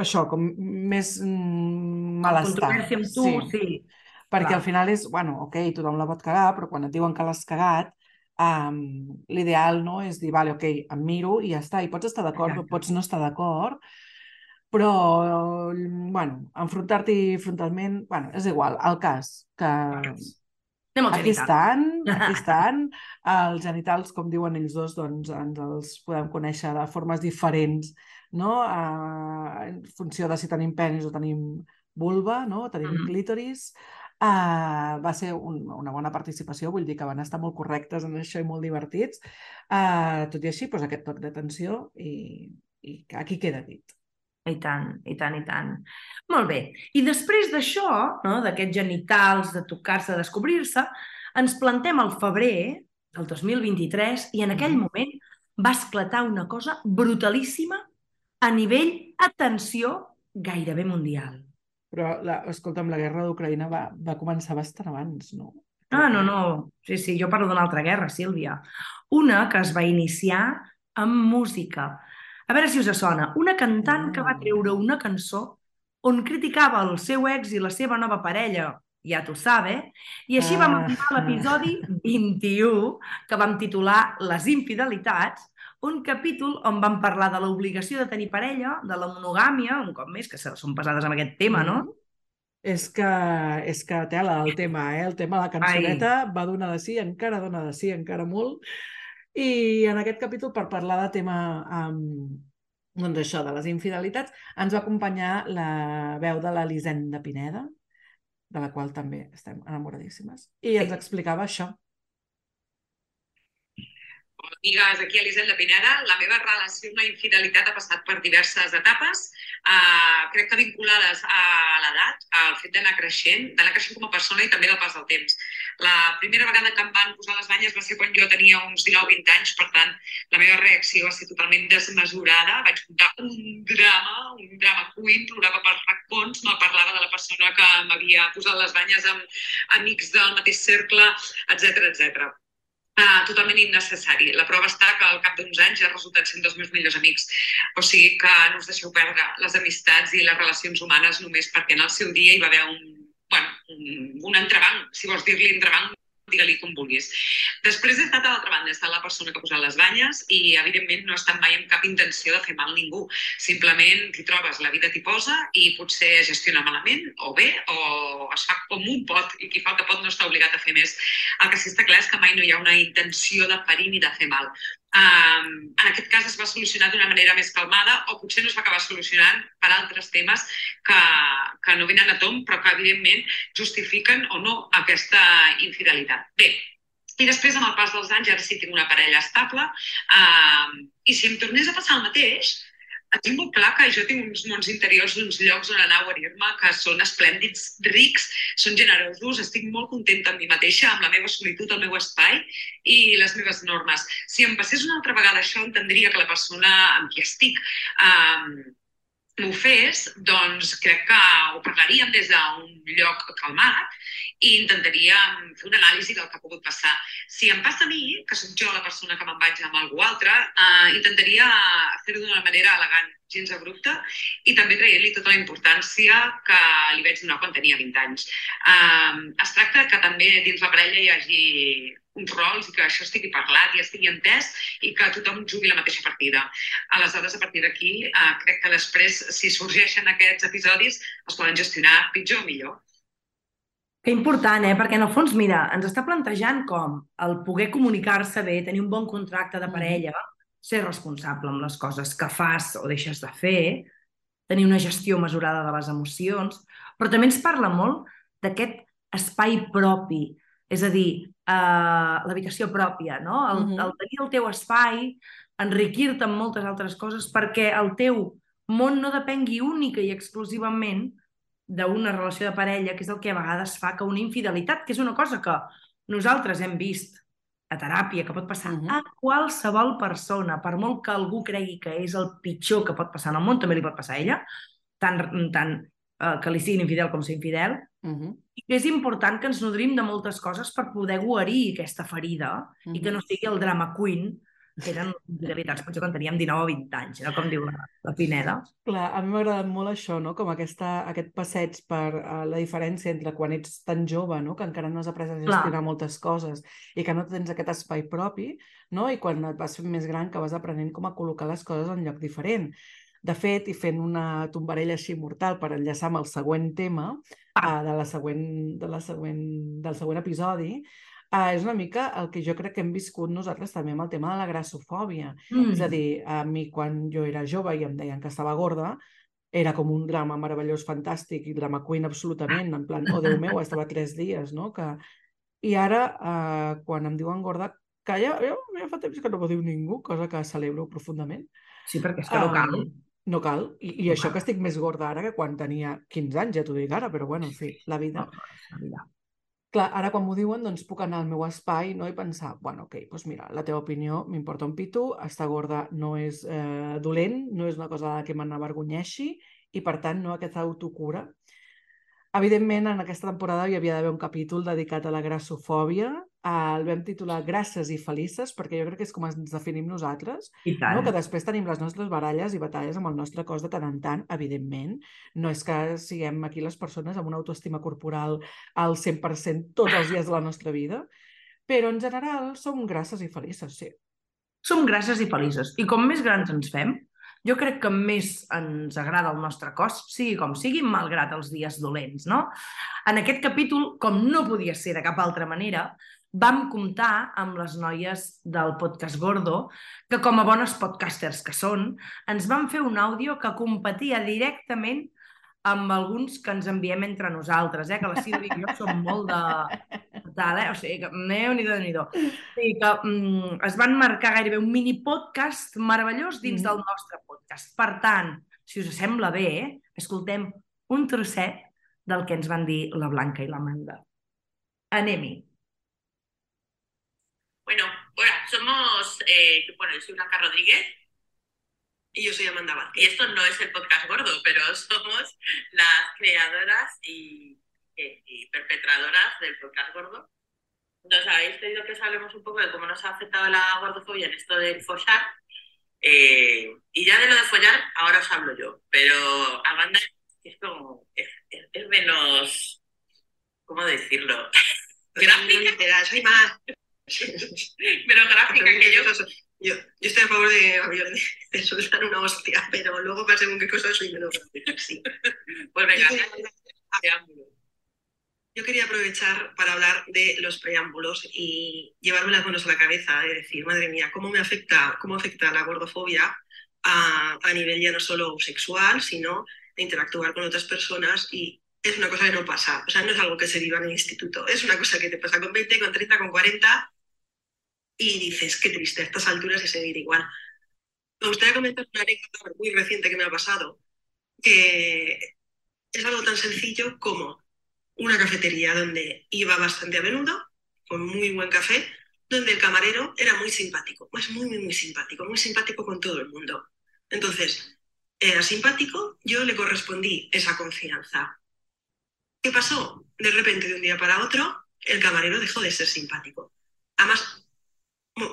Speaker 2: això, com més mm, malestar.
Speaker 3: Controvèrsia amb tu, sí. sí.
Speaker 2: Perquè
Speaker 3: clar.
Speaker 2: al final és, bueno, ok, tothom la pot cagar, però quan et diuen que l'has cagat, um, l'ideal no és dir, vale, ok, em miro i ja està. I pots estar d'acord o pots no estar d'acord, però, bueno, enfrontar-t'hi frontalment, bueno, és igual. El cas que
Speaker 3: Anem
Speaker 2: aquí estan, aquí estan. Els genitals, com diuen ells dos, doncs ens els podem conèixer de formes diferents, no? Uh, en funció de si tenim penis o tenim vulva, no? Tenim
Speaker 3: Mhm.
Speaker 2: clítoris. Uh, va ser un, una bona participació, vull dir que van estar molt correctes en això i molt divertits. Uh, tot i així, doncs, aquest toc d'atenció i, i aquí queda dit.
Speaker 3: I tant, i tant, i tant. Molt bé. I després d'això, no, d'aquests genitals, de tocar-se, de descobrir-se, ens plantem al febrer del 2023 i en aquell moment va esclatar una cosa brutalíssima a nivell, atenció, gairebé mundial.
Speaker 2: Però, la, escolta'm, la guerra d'Ucraïna va, va començar bastant abans, no?
Speaker 3: Ah, no, no. Sí, sí, jo parlo d'una altra guerra, Sílvia. Una que es va iniciar amb música. A veure si us sona. Una cantant que va treure una cançó on criticava el seu ex i la seva nova parella, ja tu sabe, i així vam
Speaker 2: Ah.
Speaker 3: arribar a l'episodi 21, que vam titular Les infidelitats, un capítol on vam parlar de l'obligació de tenir parella, de la monogàmia, un cop més, que són pesades amb aquest tema, no?
Speaker 2: És que, és que tela el tema, eh? El tema de la cançoneta va donar de sí, encara dona de sí, encara molt. I en aquest capítol, per parlar de tema um, doncs això, de les infidelitats, ens va acompanyar la veu de l'Elisenda Pineda, de la qual també estem enamoradíssimes, i ens explicava això,
Speaker 10: Amigues, aquí Elisenda Pineda. La meva relació amb la infidelitat ha passat per diverses etapes, uh, crec que vinculades a l'edat, al fet d'anar creixent, d'anar creixent com a persona i també del pas del temps. La primera vegada que em van posar les banyes va ser quan jo tenia uns 19-20 anys, per tant, la meva reacció va ser totalment desmesurada. Vaig contar un drama, un drama queen, plorava per racons, me parlava de la persona que m'havia posat les banyes amb amics del mateix cercle, etc etc. Uh, totalment innecessari. La prova està que al cap d'uns anys ja ha resultat sent dels meus millors amics. O sigui que no us deixeu perdre les amistats i les relacions humanes només perquè en el seu dia hi va haver un, bueno, un entrebanc, si vols dir-li entrebanc, digue-li com vulguis. Després he estat a l'altra banda, he estat la persona que ha posat les banyes i, evidentment, no he estat mai amb cap intenció de fer mal a ningú. Simplement t'hi trobes, la vida t'hi posa i potser es gestiona malament o bé o es fa com un pot i qui fa el que pot no està obligat a fer més. El que sí està clar és que mai no hi ha una intenció de ferir ni de fer mal. Um, en aquest cas es va solucionar d'una manera més calmada o potser no es va acabar solucionant per altres temes que, que no venen a tom però que evidentment justifiquen o no aquesta infidelitat. Bé, i després amb el pas dels anys ara sí tinc una parella estable um, i si em tornés a passar el mateix tinc molt clar que jo tinc uns mons interiors d'uns llocs on anar a guarir-me que són esplèndids, rics, són generosos, estic molt contenta amb mi mateixa, amb la meva solitud, el meu espai i les meves normes. Si em passés una altra vegada això, entendria que la persona amb qui estic um, m'ho fes, doncs crec que ho parlaríem des d'un lloc calmat i intentaria fer una anàlisi del que ha pogut passar. Si em passa a mi, que sóc jo la persona que me'n vaig amb algú altre, eh, intentaria fer-ho d'una manera elegant, gens abrupta, i també traient-li tota la importància que li vaig donar quan tenia 20 anys. Eh, es tracta que també dins la parella hi hagi uns rols i que això estigui parlat i estigui entès i que tothom jugui la mateixa partida. Aleshores, a partir d'aquí, eh, crec que després, si sorgeixen aquests episodis, es poden gestionar pitjor o millor.
Speaker 3: Que important, eh? Perquè en el fons, mira, ens està plantejant com el poder comunicar-se bé, tenir un bon contracte de parella, ser responsable amb les coses que fas o deixes de fer, tenir una gestió mesurada de les emocions, però també ens parla molt d'aquest espai propi, és a dir, l'habitació pròpia, no? El, uh -huh. el tenir el teu espai, enriquir-te amb moltes altres coses perquè el teu món no depengui única i exclusivament d'una relació de parella, que és el que a vegades fa que una infidelitat, que és una cosa que nosaltres hem vist a teràpia, que pot passar uh -huh. a qualsevol persona, per molt que algú cregui que és el pitjor que pot passar en el món, també li pot passar a ella, tant, tant uh, que li siguin infidel com ser infidel, uh -huh. i que és important que ens nodrim de moltes coses per poder guarir aquesta ferida uh -huh. i que no sigui el drama queen que eren infidelitats potser quan teníem 19 o 20 anys, era com diu la, la Pineda.
Speaker 2: Clar, a mi m'ha agradat molt això, no? com aquesta, aquest passeig per uh, la diferència entre quan ets tan jove, no? que encara no has après a gestionar Clar. moltes coses i que no tens aquest espai propi, no? i quan et vas fent més gran que vas aprenent com a col·locar les coses en lloc diferent. De fet, i fent una tombarella així mortal per enllaçar amb el següent tema ah. uh, de la següent, de la següent, del següent episodi, Uh, és una mica el que jo crec que hem viscut nosaltres també amb el tema de la grassofòbia. Mm. És a dir, a mi quan jo era jove i em deien que estava gorda, era com un drama meravellós, fantàstic i drama queen absolutament, en plan, oh Déu meu, estava tres dies, no? Que... I ara, uh, quan em diuen gorda, que ja, ja, ja fa temps que no m'ho diu ningú, cosa que celebro profundament.
Speaker 3: Sí, perquè és que no cal. Um,
Speaker 2: no cal. I, i això que estic més gorda ara que quan tenia 15 anys, ja t'ho dic ara, però bueno, en fi, la vida. La vida. Clar, ara quan m'ho diuen, doncs puc anar al meu espai no? i pensar, bueno, ok, doncs mira, la teva opinió m'importa un pito, estar gorda no és eh, dolent, no és una cosa que me n'avergonyeixi i, per tant, no aquesta autocura Evidentment, en aquesta temporada hi havia d'haver un capítol dedicat a la grassofòbia. El vam titular Grasses i felices, perquè jo crec que és com ens definim nosaltres. No? Que després tenim les nostres baralles i batalles amb el nostre cos de tant en tant, evidentment. No és que siguem aquí les persones amb una autoestima corporal al 100% tots els dies de la nostra vida, però en general som grasses i felices, sí.
Speaker 3: Som grasses i felices. I com més grans ens fem, jo crec que més ens agrada el nostre cos, sigui com sigui, malgrat els dies dolents, no? En aquest capítol, com no podia ser de cap altra manera, vam comptar amb les noies del podcast Gordo, que com a bones podcasters que són, ens van fer un àudio que competia directament amb alguns que ens enviem entre nosaltres, eh? que la Sílvia i jo som molt de... Tal, eh? O sigui, que neu ni do ni do. O sigui que mm, es van marcar gairebé un mini podcast meravellós dins
Speaker 2: Mm.
Speaker 3: del nostre podcast. Per tant, si us sembla bé, eh? escoltem un trosset del que ens van dir la Blanca i l'Amanda. Anem-hi.
Speaker 11: Somos, eh, bueno, yo soy Blanca Rodríguez
Speaker 12: Y yo soy Amanda Vázquez.
Speaker 11: y esto no es el podcast gordo, pero somos las creadoras y, eh, y perpetradoras del podcast gordo. Nos habéis pedido que os hablemos un poco de cómo nos ha afectado la gordofobia en esto del follar. Eh, y ya de lo de follar, ahora os hablo yo. Pero Amanda es como, es, es- es menos, ¿cómo decirlo? Gráfica,
Speaker 12: Soy más.
Speaker 11: Menos gráfica que yo.
Speaker 12: Yo, yo estoy a favor de, de soltar una hostia, pero luego para según qué cosa soy menos sí.
Speaker 11: Pues venga,
Speaker 12: Yo quería-. Yo quería aprovechar para hablar de los preámbulos y llevarme las manos a la cabeza de decir, madre mía, ¿cómo me afecta, cómo afecta la gordofobia a, a nivel ya no solo sexual, sino de interactuar con otras personas? Y es una cosa que no pasa, o sea, no es algo que se viva en el instituto, es una cosa que te pasa con 20, con 30, con 40 y dices, qué triste, a estas alturas y seguir igual. Me gustaría comentar una anécdota muy reciente que me ha pasado, que es algo tan sencillo como una cafetería donde iba bastante a menudo, con muy buen café, donde el camarero era muy simpático, es muy, muy, muy simpático, muy simpático con todo el mundo. Entonces, era simpático, yo le correspondí esa confianza. ¿Qué pasó? De repente, de un día para otro, el camarero dejó de ser simpático. Además,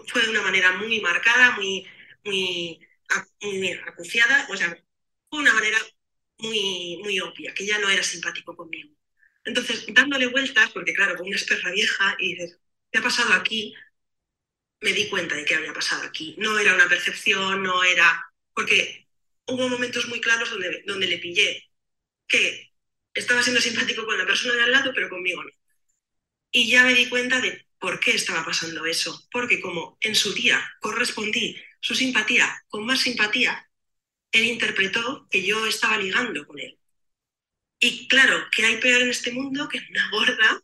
Speaker 12: fue de una manera muy marcada, muy, muy, muy acuciada, o sea, fue una manera muy, muy obvia, que ya no era simpático conmigo. Entonces, dándole vueltas, porque claro, con una esperra vieja, y dices, ¿qué ha pasado aquí? Me di cuenta de qué había pasado aquí. No era una percepción, no era... Porque hubo momentos muy claros donde, donde le pillé que estaba siendo simpático con la persona de al lado, pero conmigo no. Y ya me di cuenta de por qué estaba pasando eso. Porque como en su día correspondí su simpatía con más simpatía, él interpretó que yo estaba ligando con él. Y claro, ¿qué hay peor en este mundo que una gorda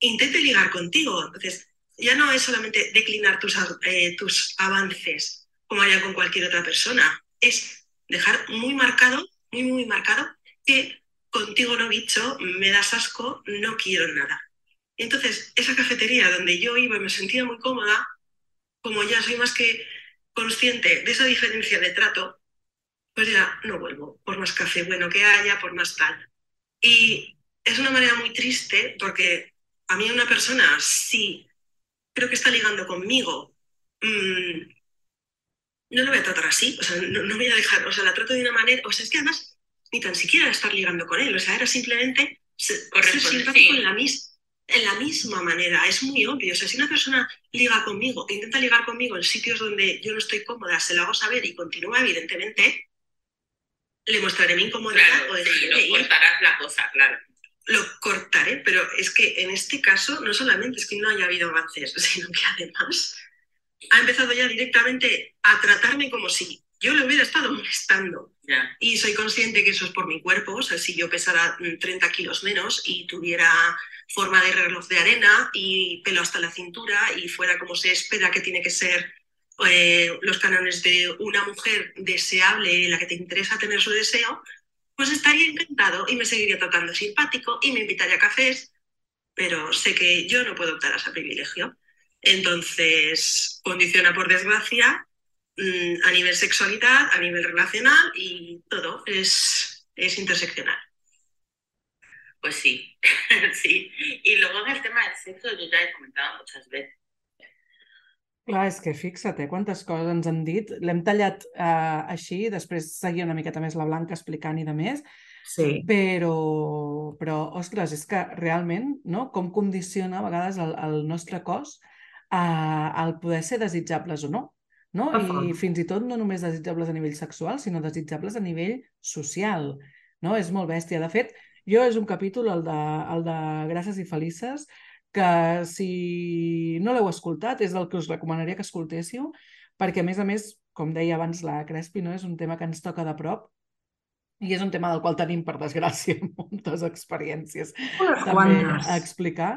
Speaker 12: intente ligar contigo? Entonces, ya no es solamente declinar tus, eh, tus avances como haría con cualquier otra persona, es dejar muy marcado, muy, muy marcado, que contigo no bicho, me das asco, no quiero nada. Y entonces, esa cafetería donde yo iba y me sentía muy cómoda, como ya soy más que consciente de esa diferencia de trato, pues ya no vuelvo, por más café bueno que haya, por más tal. Y es una manera muy triste porque a mí una persona, si creo que está ligando conmigo, mm, no lo voy a tratar así, o sea, no, no voy a dejar, o sea, la trato de una manera, o sea, es que además ni tan siquiera era estar ligando con él, o sea, era simplemente ser, simpático
Speaker 11: sí.
Speaker 12: en la, mis- en la misma manera, es muy obvio, o sea, si una persona liga conmigo, intenta ligar conmigo en sitios donde yo no estoy cómoda, se lo hago saber y continúa, evidentemente, le mostraré mi incomodidad
Speaker 11: Claro,
Speaker 12: o
Speaker 11: sí,
Speaker 12: dejaré
Speaker 11: lo cortarás la cosa, claro.
Speaker 12: lo cortaré, pero es que en este caso no solamente es que no haya habido avances, sino que además ha empezado ya directamente a tratarme como si yo le hubiera estado molestando. Y soy consciente que eso es por mi cuerpo, o sea, si yo pesara mm, 30 kilos menos y tuviera forma de reloj de arena y pelo hasta la cintura y fuera como se espera que tiene que ser eh, los cánones de una mujer deseable, la que te interesa tener su deseo, pues estaría encantado y me seguiría tratando simpático y me invitaría a cafés, pero sé que yo no puedo optar a ese privilegio. Entonces, condiciona por desgracia mm, a nivel sexualidad, a nivel relacional y todo es, es interseccional.
Speaker 11: Pues sí, sí. Y luego en el tema del sexo, yo ya he comentado muchas veces.
Speaker 2: Clar, és que fixa't, eh, quantes coses ens han dit. L'hem tallat eh, així, després seguia una miqueta més la Blanca explicant i de més,
Speaker 3: Sí.
Speaker 2: però, però, ostres, és que realment, no?, com condiciona a vegades el, el nostre cos a, al poder ser desitjables o no. No? I fins i tot no només desitjables a nivell sexual, sinó desitjables a nivell social, no? És molt bèstia. De fet, jo és un capítol, el de, el de Gràcies i Felices, que si no l'heu escoltat és el que us recomanaria que escoltéssiu, perquè a més a més, com deia abans la Crespi, no? és un tema que ens toca de prop i és un tema del qual tenim, per desgràcia, moltes experiències
Speaker 3: Unes
Speaker 2: també
Speaker 3: quantes.
Speaker 2: a explicar.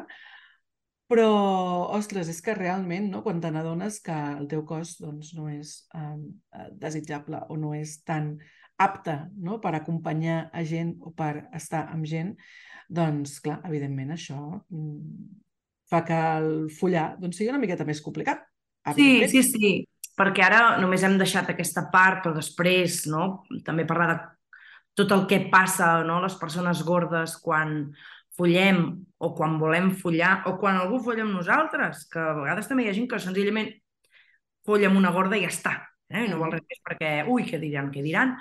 Speaker 2: Però, ostres, és que realment, no, quan te n'adones que el teu cos doncs, no és um, desitjable o no és tan apte no, per acompanyar a gent o per estar amb gent, doncs, clar, evidentment això mm, fa que el follar doncs, sigui una miqueta més complicat.
Speaker 3: Sí, sí, sí, perquè ara només hem deixat aquesta part, però després no? també parlar de tot el que passa no? les persones gordes quan follem o quan volem follar o quan algú folla amb nosaltres, que a vegades també hi ha gent que senzillament folla amb una gorda i ja està, eh? i no vol res més perquè, ui, què diran, què diran.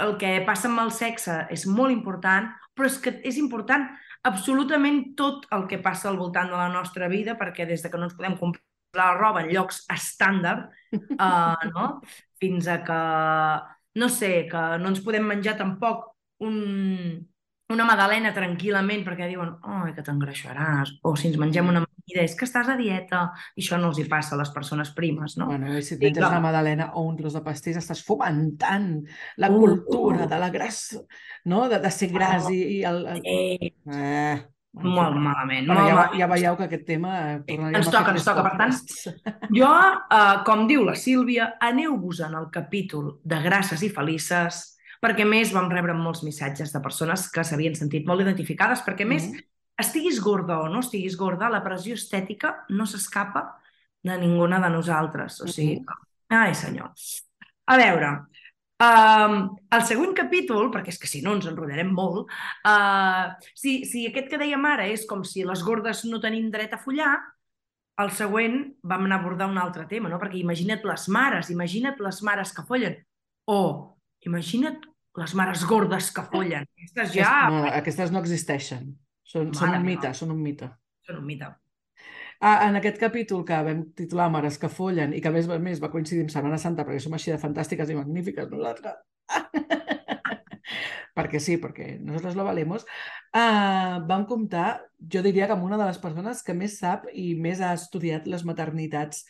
Speaker 3: El que passa amb el sexe és molt important, però és que és important absolutament tot el que passa al voltant de la nostra vida, perquè des de que no ens podem comprar la roba en llocs estàndard, uh, no? fins a que, no sé, que no ens podem menjar tampoc un, una magdalena tranquil·lament perquè diuen, oi, que t'engreixaràs, o si ens mengem una amanida, és que estàs a dieta, i això no els hi passa a les persones primes, no?
Speaker 2: Bueno, i si et
Speaker 3: Sí,
Speaker 2: menges
Speaker 3: clar.
Speaker 2: una magdalena o un tros de pastís, estàs fomentant la
Speaker 3: Uh,
Speaker 2: cultura
Speaker 3: uh.
Speaker 2: de la grassa, no? De, de ser gras i, i el... el...
Speaker 3: Eh,
Speaker 2: Eh,
Speaker 3: molt malament,
Speaker 2: Bueno,
Speaker 3: molt
Speaker 2: ja,
Speaker 3: malament.
Speaker 2: ja veieu que aquest tema eh,
Speaker 3: ens toca, ens toca. Per tant. Jo, eh, com diu la Sílvia, aneu-vos en el capítol de Grasses i Felices, perquè més vam rebre molts missatges de persones que s'havien sentit molt identificades, perquè més,
Speaker 2: Mhm.
Speaker 3: estiguis gorda o no estiguis gorda, la pressió estètica no s'escapa de ninguna de nosaltres. O sigui, que... ai senyor. A veure, um, el següent capítol, perquè és que si no ens enrotllarem molt, uh, si, si aquest que dèiem ara és com si les gordes no tenim dret a follar, el següent vam anar a abordar un altre tema, no? perquè imagina't les mares, imagina't les mares que follen, o imagina't les mares gordes que follen. Aquestes ja
Speaker 2: No, aquestes no existeixen. Són, són
Speaker 3: Mare
Speaker 2: un
Speaker 3: meva.
Speaker 2: mite, són un mite.
Speaker 3: són un mite.
Speaker 2: Ah, en aquest capítol que vam titular Mares que follen i que a més a més va coincidir amb Setmana Santa perquè som així de fantàstiques i magnífiques nosaltres. perquè sí, perquè nosaltres lo valemos. Uh, vam comptar, jo diria que amb una de les persones que més sap i més ha estudiat les maternitats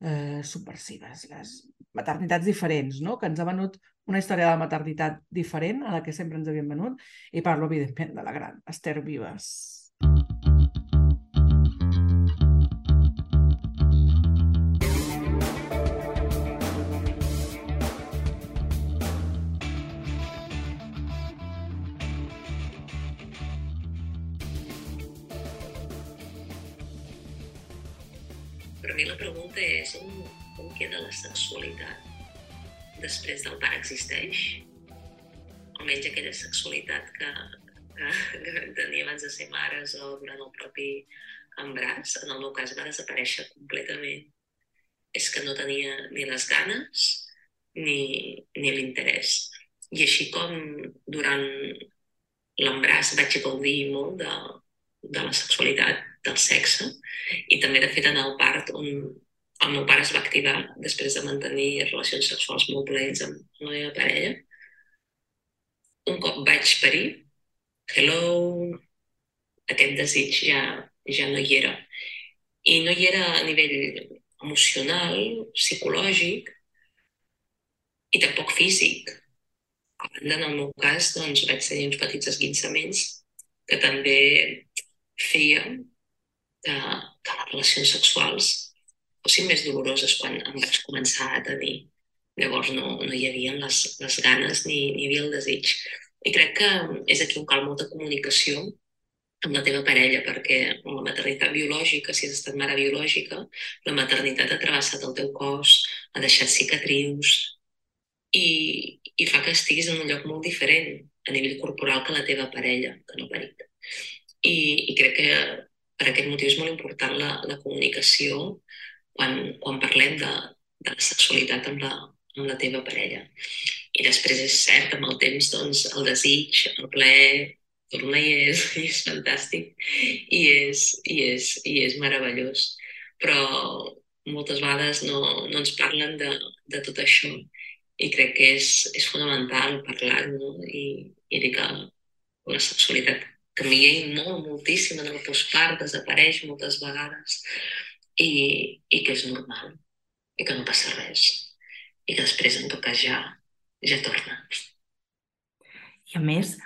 Speaker 2: eh, subversives, les maternitats diferents, no? que ens ha venut una història de la maternitat diferent a la que sempre ens havien venut i parlo, evidentment, de la gran Esther Vives.
Speaker 13: Per mi la pregunta és on queda la sexualitat? Després del pare existeix? Almenys aquella sexualitat que, que, que vam tenir abans de ser mares o durant el propi embràs, en el meu cas va desaparèixer completament. És que no tenia ni les ganes ni, ni l'interès. I així com durant l'embràs vaig gaudir molt de, de la sexualitat, del sexe, i també, de fet, en el part on el meu pare es va activar després de mantenir relacions sexuals molt plaents amb la meva parella. Un cop vaig parir, hello, aquest desig ja, ja no hi era. I no hi era a nivell emocional, psicològic i tampoc físic. A banda, en el meu cas, doncs, vaig tenir uns petits esguinçaments que també feien que, que les relacions sexuals fossin més doloroses quan em vaig començar a tenir. Llavors no, no hi havia les, les ganes ni, ni hi havia el desig. I crec que és aquí on cal molta comunicació amb la teva parella, perquè la maternitat biològica, si has estat mare biològica, la maternitat ha travessat el teu cos, ha deixat cicatrius i, i fa que estiguis en un lloc molt diferent a nivell corporal que la teva parella, que no parit. I, I crec que per aquest motiu és molt important la, la comunicació quan, quan parlem de, de la sexualitat amb la, amb la teva parella. I després és cert, amb el temps, doncs, el desig, el plaer, torna i és, i és fantàstic i és, i, és, i és meravellós. Però
Speaker 5: moltes vegades no, no ens parlen de, de tot això i crec que és, és fonamental parlar-ho i, i dir que la sexualitat canvia molt, moltíssim en el postpart, desapareix moltes vegades i, i que és normal i que no passa res i que després en tot cas ja, ja torna.
Speaker 3: I a més,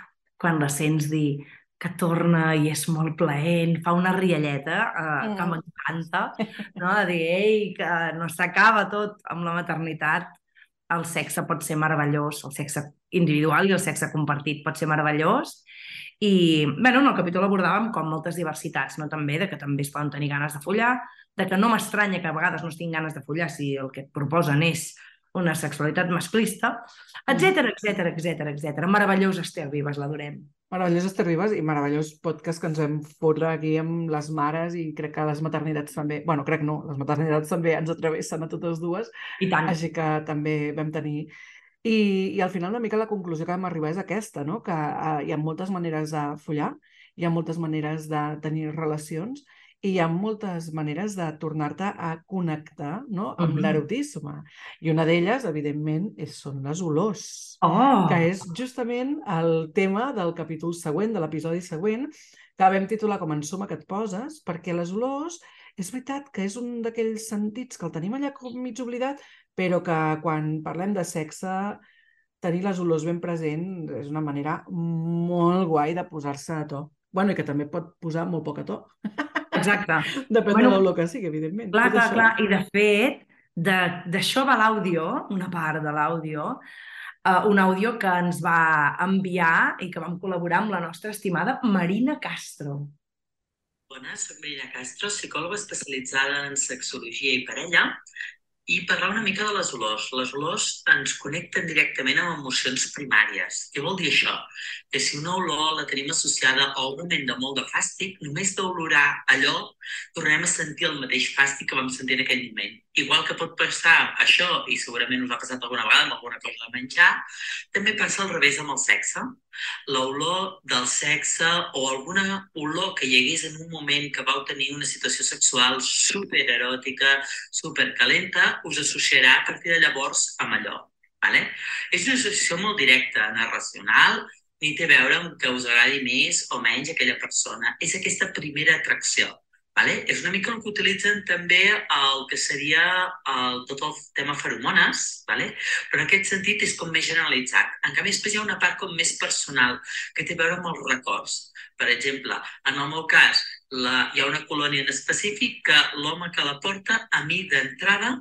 Speaker 3: quan la sents dir que torna i és molt plaent, fa una rialleta eh, que
Speaker 2: Mm.
Speaker 3: m'encanta, no? de dir, ei, que no s'acaba tot amb la maternitat, el sexe pot ser meravellós, el sexe individual i el sexe compartit pot ser meravellós, i, bueno, en el capítol abordàvem com moltes diversitats, no? també de que també es poden tenir ganes de follar, de que no m'estranya que a vegades no es tinguin ganes de follar si el que et proposen és una sexualitat masclista, etc etc etc etc. Meravellós, Esther Vives, l'adorem.
Speaker 2: Meravellós Esther Vives i meravellós podcast que ens vam fotre aquí amb les mares i crec que les maternitats també, bueno, crec no, les maternitats també ens atravessen a totes dues,
Speaker 3: I tant.
Speaker 2: així que també vam tenir... I, I al final una mica la conclusió que vam arribar és aquesta, no? que uh, hi ha moltes maneres de follar, hi ha moltes maneres de tenir relacions i hi ha moltes maneres de tornar-te a connectar no? amb
Speaker 3: Mhm.
Speaker 2: l'erotisme. I una d'elles, evidentment, és, són les olors
Speaker 3: Oh!
Speaker 2: que és justament el tema del capítol següent, de l'episodi següent, que vam titular com Ensuma que et poses, perquè les olors, és veritat que és un d'aquells sentits que el tenim allà com mig oblidat, però que quan parlem de sexe, tenir les olors ben present és una manera molt guai de posar-se a to. Bueno, i que també pot posar molt poc a to.
Speaker 3: Exacte.
Speaker 2: Depèn
Speaker 3: Bueno,
Speaker 2: de l'olor que sigui, evidentment.
Speaker 3: Clar, clar, clar. I de fet, de- d'això va l'àudio, una part de l'àudio, uh, un àudio que ens va enviar i que vam col·laborar amb la nostra estimada Marina Castro.
Speaker 14: Bona, soc Marina Castro, psicòloga especialitzada en sexologia i parella i parlar una mica de les olors. Les olors ens connecten directament amb emocions primàries. Què vol dir això? Que si una olor la tenim associada a un moment de molt de fàstic, només d'olorar allò tornarem a sentir el mateix fàstic que vam sentir en aquell moment. Igual que pot passar això, i segurament us ha passat alguna vegada amb alguna cosa de menjar, també passa al revés amb el sexe. L'olor del sexe o alguna olor que hi hagués en un moment que vau tenir una situació sexual supereròtica, supercalenta, us associarà a partir de llavors amb allò. Vale? És una associació molt directa, narracional, ni té a veure amb que us agradi més o menys aquella persona. És aquesta primera atracció. Vale? És una mica el que utilitzen també el que seria el, tot el tema feromones, vale? però en aquest sentit és com més generalitzat. En canvi, després hi ha una part com més personal, que té a veure amb els records. Per exemple, en el meu cas, la, hi ha una colònia en específic que l'home que la porta, a mi d'entrada,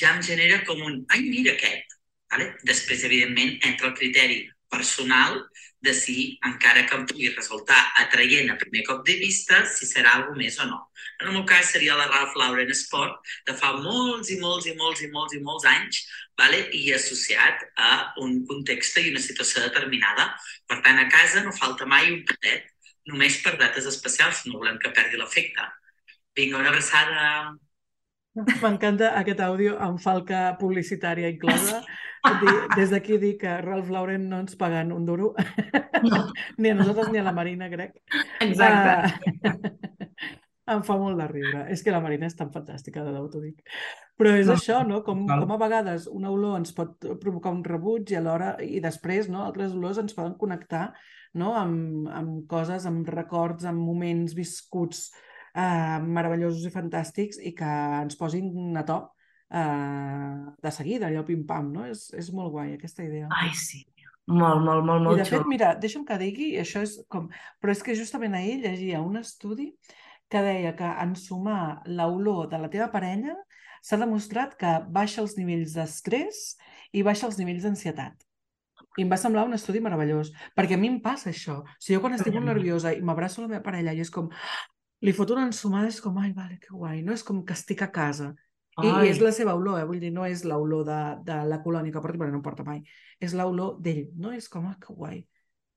Speaker 14: ja em genera com un ai, mira aquest. Vale? Després, evidentment, entra el criteri personal de si, encara que em pugui resultar atraient a primer cop de vista, si serà alguna més o no. En el meu cas seria la Ralph Lauren Sport, de fa molts i molts i molts i molts i molts anys, vale? i associat a un context i una situació determinada. Per tant, a casa no falta mai un patet, només per dates especials, no volem que perdi l'efecte. Vinga, una abraçada.
Speaker 2: M'encanta aquest àudio amb falca publicitària inclosa. Des d'aquí dic que Ralph Lauren no ens paguen un duro,
Speaker 3: No.
Speaker 2: ni a nosaltres ni a la Marina, crec.
Speaker 3: Exacte.
Speaker 2: Ah, em fa molt de riure. És que la Marina és tan fantàstica, de debò t'ho dic. Però és
Speaker 3: No,
Speaker 2: això, no? Com,
Speaker 3: total.
Speaker 2: com a vegades una olor ens pot provocar un rebuig i alhora, i després, no? Altres olors ens poden connectar no? amb, amb coses, amb records, amb moments viscuts eh, meravellosos i fantàstics i que ens posin a to eh, de seguida, allò pim-pam, no? És, és molt guai, aquesta idea.
Speaker 3: Ai, sí. Molt, molt, molt,
Speaker 2: I
Speaker 3: molt
Speaker 2: de fet, mira, deixa'm que digui, i això és com... Però és que justament ahir llegia un estudi que deia que ensumar l'olor de la teva parella s'ha demostrat que baixa els nivells d'estrès i baixa els nivells d'ansietat. I em va semblar un estudi meravellós, perquè a mi em passa això. O sigui, jo quan estic molt nerviosa i m'abraço la meva parella i és com... Li foto una ensumada, és com, ai, vale, que guai, no? És com que estic a casa. I, I és la seva olor, eh? vull dir, no és l'olor de, de la colònia que porta, perquè no porta mai. És l'olor d'ell, no? És com, ah, que guai.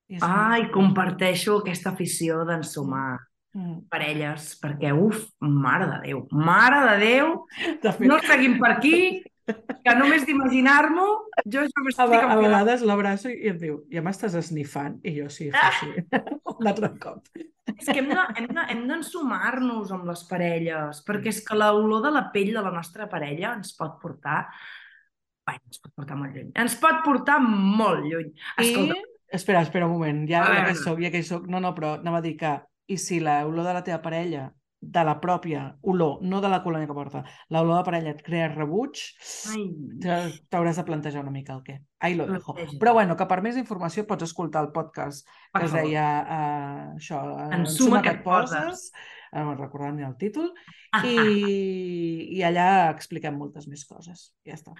Speaker 2: És
Speaker 3: Ai,
Speaker 2: molt-
Speaker 3: comparteixo aquesta afició d'ensumar
Speaker 2: Mm.
Speaker 3: parelles, perquè, uf, mare de Déu, mare de Déu,
Speaker 2: De fet,
Speaker 3: no seguim per aquí, que només d'imaginar-m'ho, jo ja
Speaker 2: a,
Speaker 3: m'estic
Speaker 2: a
Speaker 3: enfilant.
Speaker 2: vegades l'abraço i em diu, ja m'estàs esnifant? I jo sí, fa així. Un altre cop.
Speaker 3: És que hem de- hem de- d'ensumar-nos amb les parelles, perquè és que l'olor de la pell de la nostra parella ens pot portar... Bé, ens pot portar molt lluny. Ens pot portar molt lluny. Escolta,
Speaker 2: I... Espera, espera un moment, ja,
Speaker 3: A
Speaker 2: ja que soc, ja que hi soc. No, no, però anava a dir que... I si l'olor de la teva parella, de la pròpia olor, no de la colònia que porta, l'olor de parella et crea rebuig,
Speaker 3: ai,
Speaker 2: t'hauràs de plantejar una mica el què. Ahí lo dejo. Però bueno, que per més informació pots escoltar el podcast
Speaker 3: per
Speaker 2: que es deia uh, això, uh,
Speaker 3: Ensuma que et poses.
Speaker 2: no me'n recordava ni el títol, i, i allà expliquem moltes més coses. Ja està.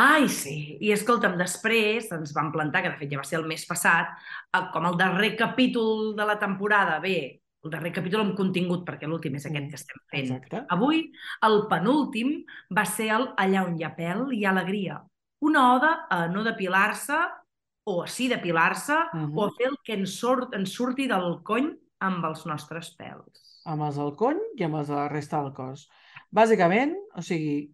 Speaker 3: Ai, sí. I escolta'm, després ens vam plantar, que de fet ja va ser el mes passat, eh, com el darrer capítol de la temporada. Bé, el darrer capítol amb contingut, perquè l'últim és aquest
Speaker 2: Mm,
Speaker 3: que estem fent.
Speaker 2: Exacte.
Speaker 3: Avui, el penúltim va ser el Allà on hi ha pèl ha alegria. Una oda a no depilar-se, o a sí depilar-se,
Speaker 2: Mhm.
Speaker 3: o a fer el que ens, surt, ens surti del cony amb els nostres pèls.
Speaker 2: Amb els del cony i amb els de la resta del cos. Bàsicament, o sigui,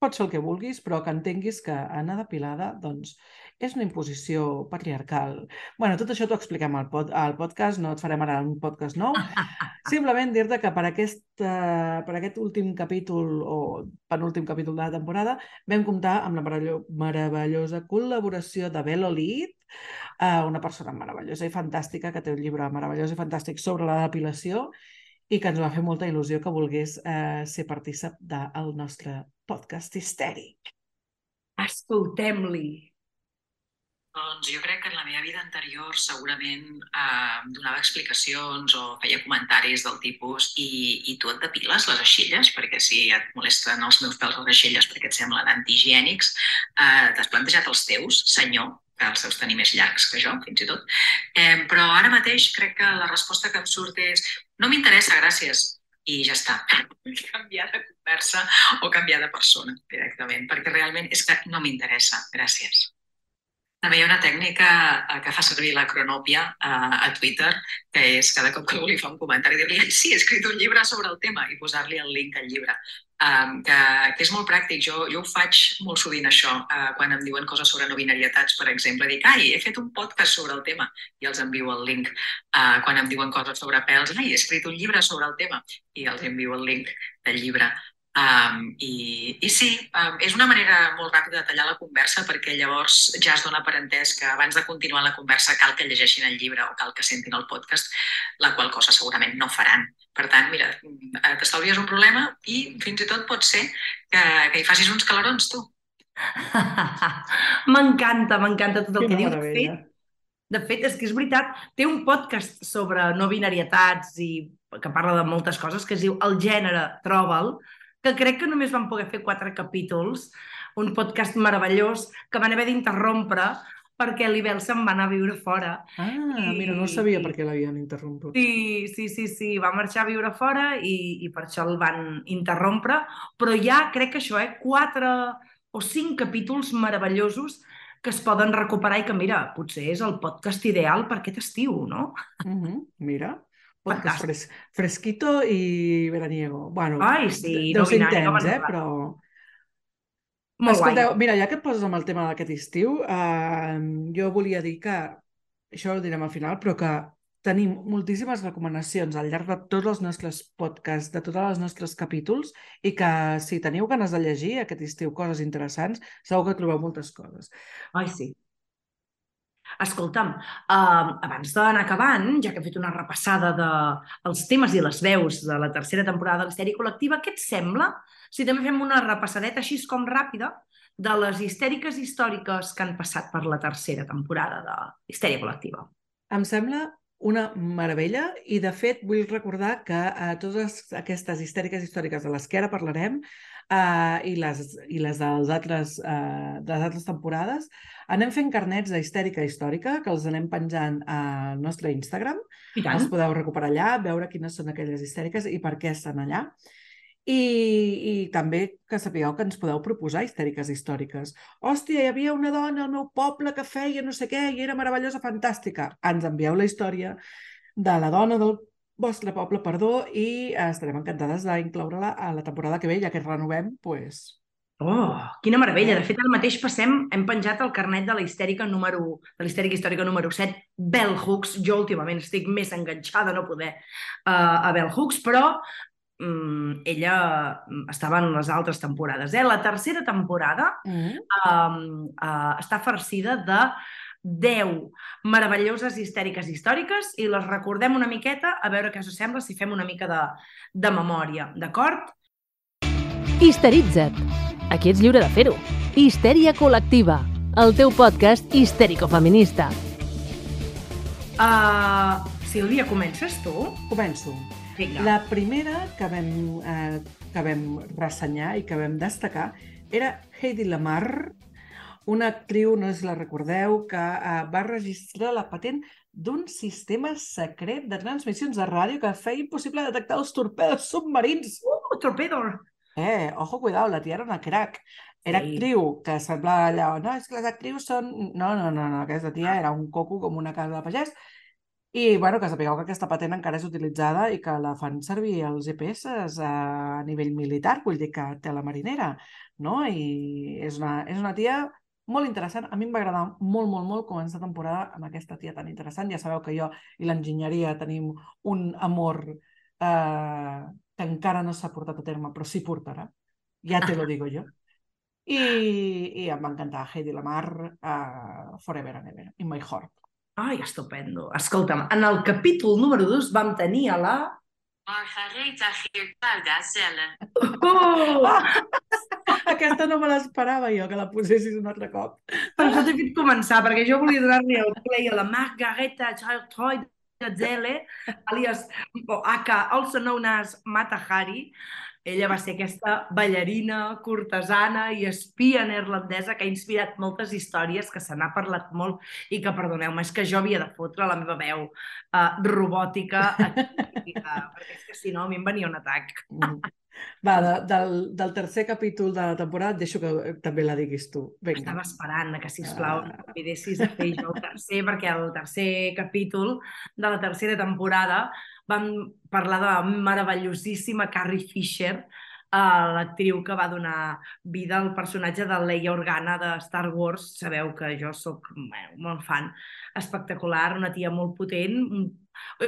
Speaker 2: pots fer el que vulguis, però que entenguis que anar depilada, doncs, és una imposició patriarcal. bueno, tot això t'ho expliquem al, pod al podcast, no et farem ara un podcast nou. Simplement dir-te que per aquest, uh, per aquest últim capítol o penúltim capítol de la temporada vam comptar amb la meravello meravellosa col·laboració de Belo Lid, uh, una persona meravellosa i fantàstica que té un llibre meravellós i fantàstic sobre la depilació i que ens va fer molta il·lusió que volgués eh, ser partícip del nostre podcast histèric.
Speaker 3: Escoltem-li.
Speaker 15: Doncs jo crec que en la meva vida anterior segurament eh, donava explicacions o feia comentaris del tipus i, i tu et depiles les aixelles? Perquè si et molesten els meus pèls les aixelles perquè et semblen antihigiènics, eh, t'has plantejat els teus, senyor, que els seus tenir més llargs que jo, fins i tot. Eh, però ara mateix crec que la resposta que em surt és no m'interessa, gràcies, i ja està. canviar de conversa o canviar de persona directament, perquè realment és que no m'interessa, gràcies. També hi ha una tècnica eh, que fa servir la cronòpia eh, a Twitter, que és cada cop que algú li fa un comentari dir-li "Ai, sí, he escrit un llibre sobre el tema i posar-li el link al llibre. Um, que, que és molt pràctic. Jo, jo ho faig molt sovint això, uh, quan em diuen coses sobre no binarietats, per exemple, dic, ai, he fet un podcast sobre el tema i els envio el link. Uh, quan em diuen coses sobre pèls, ai, he escrit un llibre sobre el tema i els envio el link del llibre. Um, i, I sí, um, és una manera molt ràpida de tallar la conversa perquè llavors ja es dona per entès que abans de continuar la conversa cal que llegeixin el llibre o cal que sentin el podcast, la qual cosa segurament no faran. Per tant, mira, t'estalvies un problema i fins i tot pot ser que, que hi facis uns calarons, tu.
Speaker 3: m'encanta, m'encanta tot el que
Speaker 2: Quina
Speaker 3: dius. De fet, de fet, és que és veritat, té un podcast sobre no binarietats i que parla de moltes coses, que es diu El gènere, troba'l, que crec que només van poder fer quatre capítols, un podcast meravellós que van haver d'interrompre perquè l'Ibel se'n va anar a viure fora.
Speaker 2: Ah, mira, no sabia per què l'havien interromput.
Speaker 3: Sí, sí, sí, sí, va marxar a viure fora i, i per això el van interrompre, però ja crec que això, eh, quatre o cinc capítols meravellosos que es poden recuperar i que, mira, potser és el podcast ideal per aquest estiu, no?
Speaker 2: Mhm, Mira, podcast fres fresquito i veraniego. Bueno,
Speaker 3: Ai, sí,
Speaker 2: deu
Speaker 3: no
Speaker 2: ser intens,
Speaker 3: ens
Speaker 2: eh? Però...
Speaker 3: Molt
Speaker 2: Escolteu,
Speaker 3: guai.
Speaker 2: mira, ja que et poses amb el tema d'aquest estiu, eh, jo volia dir que, això ho direm al final, però que tenim moltíssimes recomanacions al llarg de tots els nostres podcasts, de tots els nostres capítols, i que si teniu ganes de llegir aquest estiu coses interessants, segur que trobeu moltes coses.
Speaker 3: Ai, sí. Escolta'm, uh, abans d'anar acabant, ja que he fet una repassada dels temes i les veus de la tercera temporada de l'Histèria Col·lectiva, què et sembla si també fem una repassadeta així com ràpida de les histèriques històriques que han passat per la tercera temporada de l'Histèria Col·lectiva?
Speaker 2: Em sembla una meravella i, de fet, vull recordar que eh, totes aquestes histèriques històriques de les que ara parlarem eh, i les, i les de les altres, eh, de les altres temporades anem fent carnets d'histèrica històrica que els anem penjant al nostre Instagram.
Speaker 3: I tant.
Speaker 2: Els podeu recuperar allà, veure quines són aquelles histèriques i per què estan allà. I, I també que sapigueu que ens podeu proposar histèriques històriques. Hòstia, hi havia una dona al meu poble que feia no sé què i era meravellosa, fantàstica. Ens envieu la història de la dona del vostre poble, perdó, i estarem encantades d'incloure-la a la temporada que ve, ja que renovem, pues,
Speaker 3: Oh, quina meravella. De fet, ara mateix passem, hem penjat el carnet de la histèrica número, de la histèrica històrica número 7, Bell Hooks. Jo últimament estic més enganxada, no poder, uh, a Bell Hooks, però um, ella estava en les altres temporades. Eh? La tercera temporada
Speaker 2: Mm.
Speaker 3: um, uh, està farcida de 10 meravelloses histèriques històriques i les recordem una miqueta a veure què us sembla si fem una mica de, de memòria, d'acord?
Speaker 1: Histeritza't. Aquí ets lliure de fer-ho. Histèria col·lectiva. El teu podcast histèrico-feminista.
Speaker 3: Uh, Sílvia, comences tu?
Speaker 2: Començo.
Speaker 3: Vinga.
Speaker 2: La primera que vam, eh, que vam ressenyar i que vam destacar era Heidi Lamar, una actriu, no sé si la recordeu, que eh, va registrar la patent d'un sistema secret de transmissions de ràdio que feia impossible detectar els torpedos submarins.
Speaker 3: Uh, torpedo!
Speaker 2: Eh, ojo, cuidado, la tia era una crack. Era
Speaker 3: Sí.
Speaker 2: actriu, que semblava allò, no, és que les actrius són... No, no, no, no, aquesta tia era un coco com una casa de pagès. I, bueno, que sapigueu que aquesta patent encara és utilitzada i que la fan servir els GPS a nivell militar, vull dir que té la marinera, no? I és una, és una tia molt interessant. A mi em va agradar molt, molt, molt començar temporada amb aquesta tia tan interessant. Ja sabeu que jo i l'enginyeria tenim un amor eh, que encara no s'ha portat a terme, però sí portarà. Ja te lo digo jo. I, i em va encantar Heidi Lamar uh, Forever and Ever, in my heart.
Speaker 3: Ai, estupendo. Escolta'm, en el capítol número 2 vam tenir a la...
Speaker 5: Margareta Geertruida Zelle.
Speaker 3: Oh!
Speaker 2: Aquesta no me l'esperava jo, que la posessis un altre cop.
Speaker 3: Per això t'he fet començar, perquè jo volia donar-li el play a la Margareta Geertruida Zelle, alias, o aka, also known as Mata Hari. Ella va ser aquesta ballarina, cortesana i espia neerlandesa que ha inspirat moltes històries que se n'ha parlat molt i que, perdoneu-me, és que jo havia de fotre la meva veu uh, robòtica aquí, uh, perquè és que si no a mi em venia un atac.
Speaker 2: Mm. Va, de, del, del tercer capítol de la temporada deixo que eh, també la diguis tu. Vinga.
Speaker 3: Estava esperant que, sisplau,
Speaker 2: Ah.
Speaker 3: no oblidessis de fer jo el tercer, perquè el tercer capítol de la tercera temporada vam parlar de la meravellosíssima Carrie Fisher, uh, l'actriu que va donar vida al personatge de Leia Organa de Star Wars. Sabeu que jo sóc bueno, molt fan. Espectacular, una tia molt potent. un-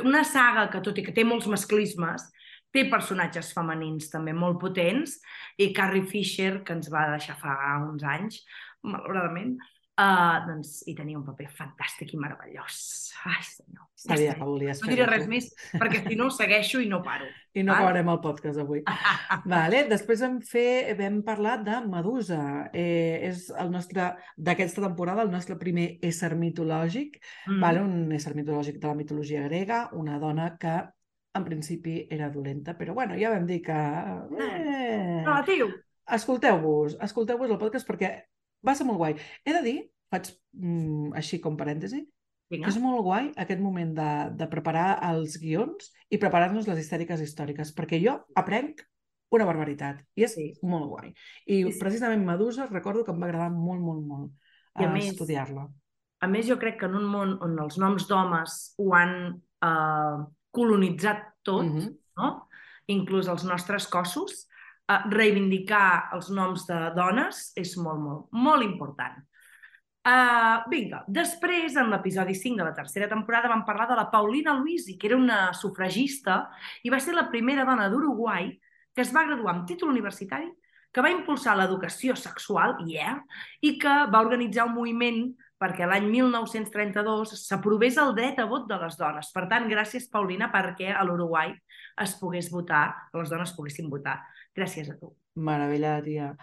Speaker 3: Una saga que, tot i que té molts masclismes, té personatges femenins també molt potents i Carrie Fisher, que ens va deixar fa uns anys, malauradament, uh, doncs hi tenia un paper fantàstic i meravellós. Ai, senyor.
Speaker 2: Sabia que volies
Speaker 3: No diré res més, perquè si no segueixo i no paro.
Speaker 2: I no
Speaker 3: Val?
Speaker 2: acabarem el podcast avui. Vale. Després vam, fer, vam parlar de Medusa. Eh, és el nostre, d'aquesta temporada, el nostre primer ésser mitològic.
Speaker 3: Mm.
Speaker 2: Vale? Un ésser mitològic de la mitologia grega, una dona que en principi era dolenta, però bueno, ja vam dir que... Eh,
Speaker 3: No, tio.
Speaker 2: Escolteu-vos, escolteu-vos el podcast perquè va ser molt guai. He de dir, faig mm, així com parèntesi,
Speaker 3: Vinga.
Speaker 2: que és molt guai aquest moment de, de preparar els guions i preparar-nos les histèriques històriques, perquè jo aprenc una barbaritat i és
Speaker 3: Sí.
Speaker 2: molt guai. I
Speaker 3: Sí, sí.
Speaker 2: precisament Medusa recordo que em va agradar molt, molt, molt
Speaker 3: I a més-
Speaker 2: estudiar-la.
Speaker 3: A més, jo crec que en un món on els noms d'homes ho han eh, colonitzat tot,
Speaker 2: Mhm.
Speaker 3: no? inclús els nostres cossos, eh, reivindicar els noms de dones és molt, molt, molt important. Uh, vinga, després, en l'episodi 5 de la tercera temporada, vam parlar de la Paulina Luisi, que era una sufragista i va ser la primera dona d'Uruguai que es va graduar amb títol universitari, que va impulsar l'educació sexual, yeah, i que va organitzar un moviment perquè l'any 1932 s'aprovés el dret a vot de les dones. Per tant, gràcies, Paulina, perquè a l'Uruguai es pogués votar, les dones poguessin votar. Gràcies a tu.
Speaker 2: Meravella, tia.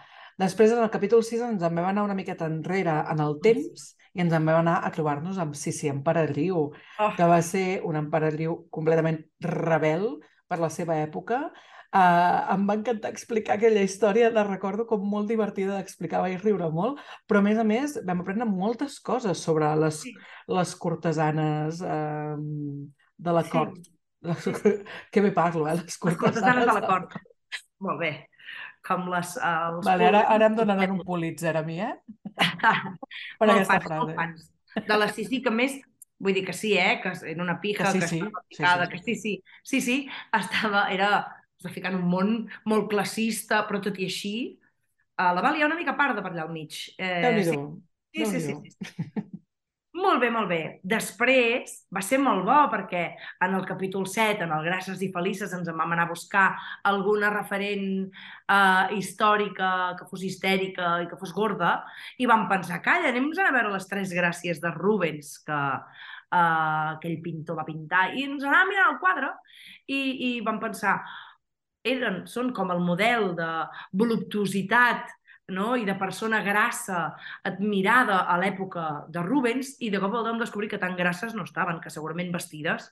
Speaker 2: Després, en el capítol 6, ens en vam anar una miqueta enrere en el temps i ens en vam anar a trobar-nos amb Sissi Emperadriu,
Speaker 3: Oh.
Speaker 2: que va ser un emperadriu completament rebel per la seva època. Uh, em va encantar explicar aquella història, la recordo com molt divertida d'explicar, vaig riure molt, però a més a més vam aprendre moltes coses sobre les,
Speaker 3: Sí.
Speaker 2: les cortesanes uh, de la
Speaker 3: Sí.
Speaker 2: cort. que bé parlo, eh? Les
Speaker 3: Les cortesanes
Speaker 2: cortesanes
Speaker 3: de la cort. Molt bé. Com les... Uh, els
Speaker 2: Vale, ara, ara em donaran un Pulitzer a mi, eh? Per
Speaker 3: Molt
Speaker 2: aquesta
Speaker 3: fans,
Speaker 2: frase.
Speaker 3: fans. De la Sissi, que més, vull dir que sí, eh? Que era una pija,
Speaker 2: Que sí,
Speaker 3: que
Speaker 2: sí,
Speaker 3: estava
Speaker 2: sí,
Speaker 3: picada,
Speaker 2: sí,
Speaker 3: que sí, sí, sí, sí, estava, era, es va ficar en un món molt classista, però tot i així, Uh, la Val hi ha una mica parda per allà al mig. Eh, sí, sí, sí, sí, sí. Molt bé, molt bé. Després va ser molt bo perquè en el capítol 7, en el Gràcies i Felices, ens en vam anar a buscar alguna referent eh, històrica que fos histèrica i que fos gorda i vam pensar, calla, anem a veure les tres gràcies de Rubens que eh, aquell pintor va pintar i ens anàvem mirant el quadre i, i vam pensar, eren, són com el model de voluptuositat no? i de persona grassa admirada a l'època de Rubens i de cop vam descobrir que tan grasses no estaven, que segurament vestides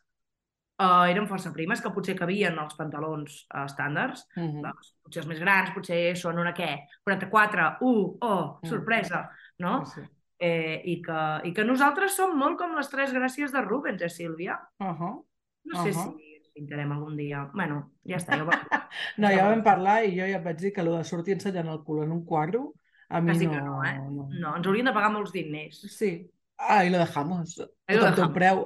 Speaker 3: uh, eren força primes, que potser cabien els pantalons uh, estàndards,
Speaker 2: Uh -huh.
Speaker 3: doncs, potser els més grans, potser són una què, 44, 1, oh,
Speaker 2: Mm.
Speaker 3: sorpresa, no?
Speaker 2: Sí.
Speaker 3: Eh, i, que, I que nosaltres som molt com les tres gràcies de Rubens, eh, Sílvia?
Speaker 2: Uh -huh.
Speaker 3: No sé
Speaker 2: Ahà.
Speaker 3: si ens pintarem algun dia. Bueno, ja està, ja ho.
Speaker 2: No, ja vam parlar i jo ja et vaig dir que el de sortir ensenyant el cul en un quadro, a mi
Speaker 3: Quasi
Speaker 2: no...
Speaker 3: que no, eh?
Speaker 2: no.
Speaker 3: No, ens haurien de pagar molts diners.
Speaker 2: Sí. Ah, i lo dejamos.
Speaker 3: Ahí lo dejamos.
Speaker 2: preu.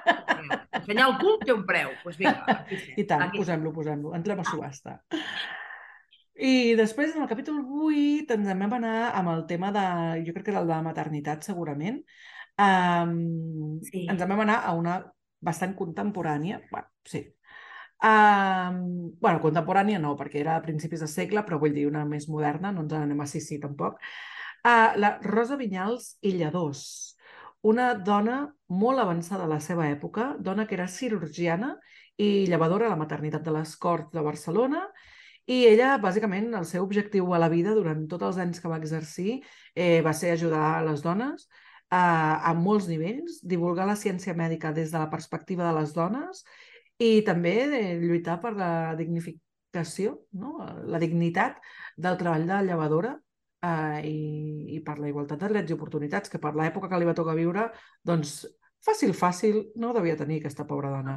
Speaker 3: Ensenyar el cul té un preu. Pues vinga.
Speaker 2: I tant, posem-lo, posem-lo. Entrem a subhasta. I després, en el capítol 8, ens en vam anar amb el tema de... Jo crec que era el de la maternitat, segurament. Um,
Speaker 3: Sí.
Speaker 2: Ens en vam anar a una bastant contemporània. Bueno, sí. Um, bueno, contemporània no, perquè era a principis de segle, però vull dir una més moderna, no ens n'anem a Sissi tampoc. Uh, la Rosa Vinyals i Lladós, una dona molt avançada a la seva època, dona que era cirurgiana i llevadora a la maternitat de les Corts de Barcelona, i ella, bàsicament, el seu objectiu a la vida durant tots els anys que va exercir eh, va ser ajudar a les dones eh, a molts nivells, divulgar la ciència mèdica des de la perspectiva de les dones i també de lluitar per la dignificació, no? la dignitat del treball de llevadora eh, i, i per la igualtat de drets i oportunitats, que per l'època que li va tocar viure, doncs fàcil, fàcil, no devia tenir aquesta pobra dona.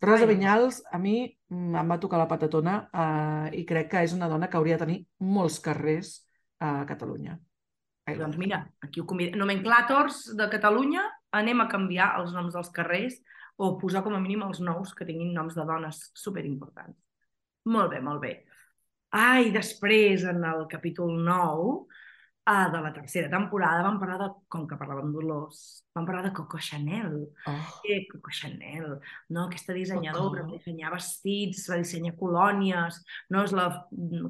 Speaker 2: Rosa Vinyals, a mi mm, em va tocar la patatona eh, i crec que és una dona que hauria de tenir molts carrers a Catalunya. Ai,
Speaker 3: Doncs mira, aquí ho convidem. Nomenclàtors de Catalunya, anem a canviar els noms dels carrers o posar com a mínim els nous que tinguin noms de dones superimportants. Molt bé, molt bé. Ai, després, en el capítol 9 uh, de la tercera temporada, vam parlar de, com que parlàvem d'olors, vam parlar de Coco Chanel.
Speaker 2: Oh,
Speaker 3: Eh, Coco Chanel, no? aquesta dissenyadora
Speaker 2: Coco.
Speaker 3: que dissenya vestits, va dissenyar colònies, no? és la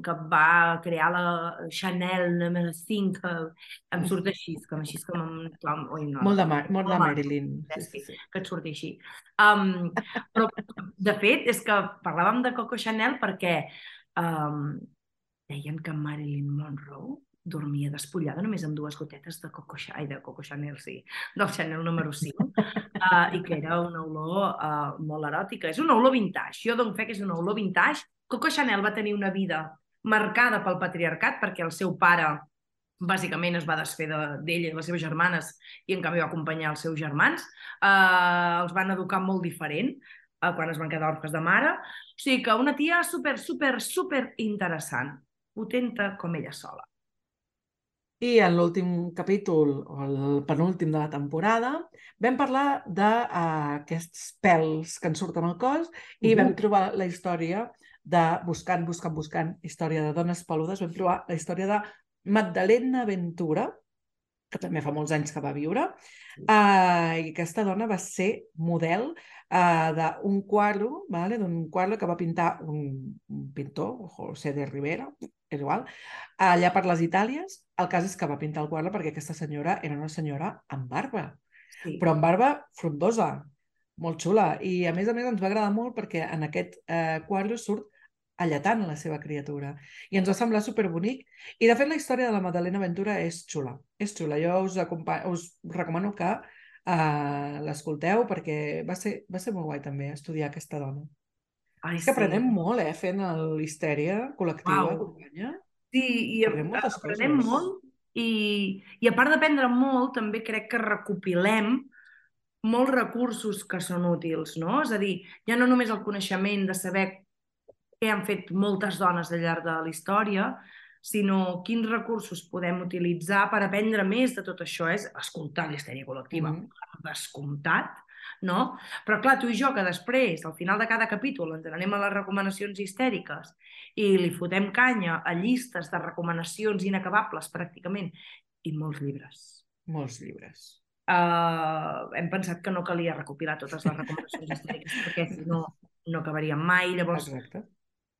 Speaker 3: que va crear la Chanel número 5, em surt així, com així com... em- com oi, no,
Speaker 2: molt de, Mar molt de Marilyn. Sí,
Speaker 3: sí,
Speaker 2: sí.
Speaker 3: que et surti així. Um, però, de fet, és que parlàvem de Coco Chanel perquè um, deien que Marilyn Monroe dormia despullada només amb dues gotetes de Coco, Cha- ai, de Coco Chanel, sí, del Chanel número 5, uh, i que era una olor uh, molt eròtica. És una olor vintage. Jo dono fe que és una olor vintage. Coco Chanel va tenir una vida marcada pel patriarcat perquè el seu pare bàsicament es va desfer de- d'ella i les seves germanes i en canvi va acompanyar els seus germans. Uh, els van educar molt diferent uh, quan es van quedar orfes de mare. O sigui que una tia super, super, super interessant, potenta com ella sola.
Speaker 2: I en l'últim capítol, o el penúltim de la temporada, vam parlar d'aquests pèls que ens surten al cos i vam trobar la història de, buscant, buscant, buscant, història de dones peludes, vam trobar la història de Magdalena Ventura, que també fa molts anys que va viure, uh, i aquesta dona va ser model uh, d'un quadre, vale? d'un quadre que va pintar un, un pintor, José de Rivera, és igual, allà per les Itàlies. El cas és que va pintar el quadre perquè aquesta senyora era una senyora amb barba,
Speaker 3: Sí.
Speaker 2: però amb barba frondosa, molt xula. I a més a més ens va agradar molt perquè en aquest eh, quadre surt alletant la seva criatura. I ens va semblar superbonic. I de fet la història de la Madalena Ventura és xula. És xula. Jo us, us recomano que eh, l'escolteu perquè va ser, va ser molt guai també estudiar aquesta dona.
Speaker 3: Ai,
Speaker 2: que aprenem molt, eh, fent l'histèria col·lectiva,
Speaker 3: Uau.
Speaker 2: companya.
Speaker 3: Sí, i
Speaker 2: Aprenem moltes
Speaker 3: aprenem
Speaker 2: coses.
Speaker 3: molt i, i a part d'aprendre molt, també crec que recopilem molts recursos que són útils, no? És a dir, ja no només el coneixement de saber què han fet moltes dones al llarg de la història, sinó quins recursos podem utilitzar per aprendre més de tot això. És escoltar l'histèria col·lectiva,
Speaker 2: Mhm.
Speaker 3: per descomptat, no? Però clar, tu i jo, que després, al final de cada capítol, ens anem a les recomanacions histèriques i li fotem canya a llistes de recomanacions inacabables, pràcticament, i molts llibres.
Speaker 2: Molts llibres.
Speaker 3: Uh, hem pensat que no calia recopilar totes les recomanacions històriques perquè si no, no acabaríem mai. Llavors,
Speaker 2: Exacte.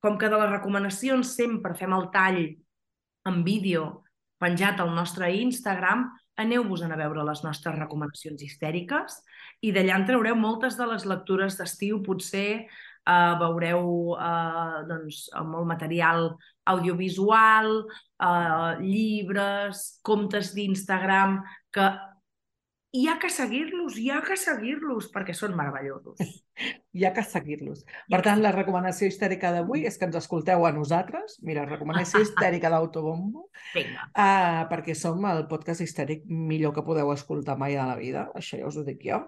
Speaker 3: com que de les recomanacions sempre fem el tall en vídeo penjat al nostre Instagram, aneu-vos a veure les nostres recomanacions histèriques i d'allà en traureu moltes de les lectures d'estiu, potser eh, veureu eh, doncs, molt material audiovisual, eh, llibres, comptes d'Instagram, que hi ha que seguir-los, hi ha que seguir-los, perquè són meravellosos.
Speaker 2: Hi ha que seguir-los. Per tant, la recomanació histèrica d'avui és que ens escolteu a nosaltres. Mira, recomanació histèrica d'Autobombo,
Speaker 3: Vinga.
Speaker 2: uh, perquè som el podcast histèric millor que podeu escoltar mai a la vida, això ja us ho dic jo.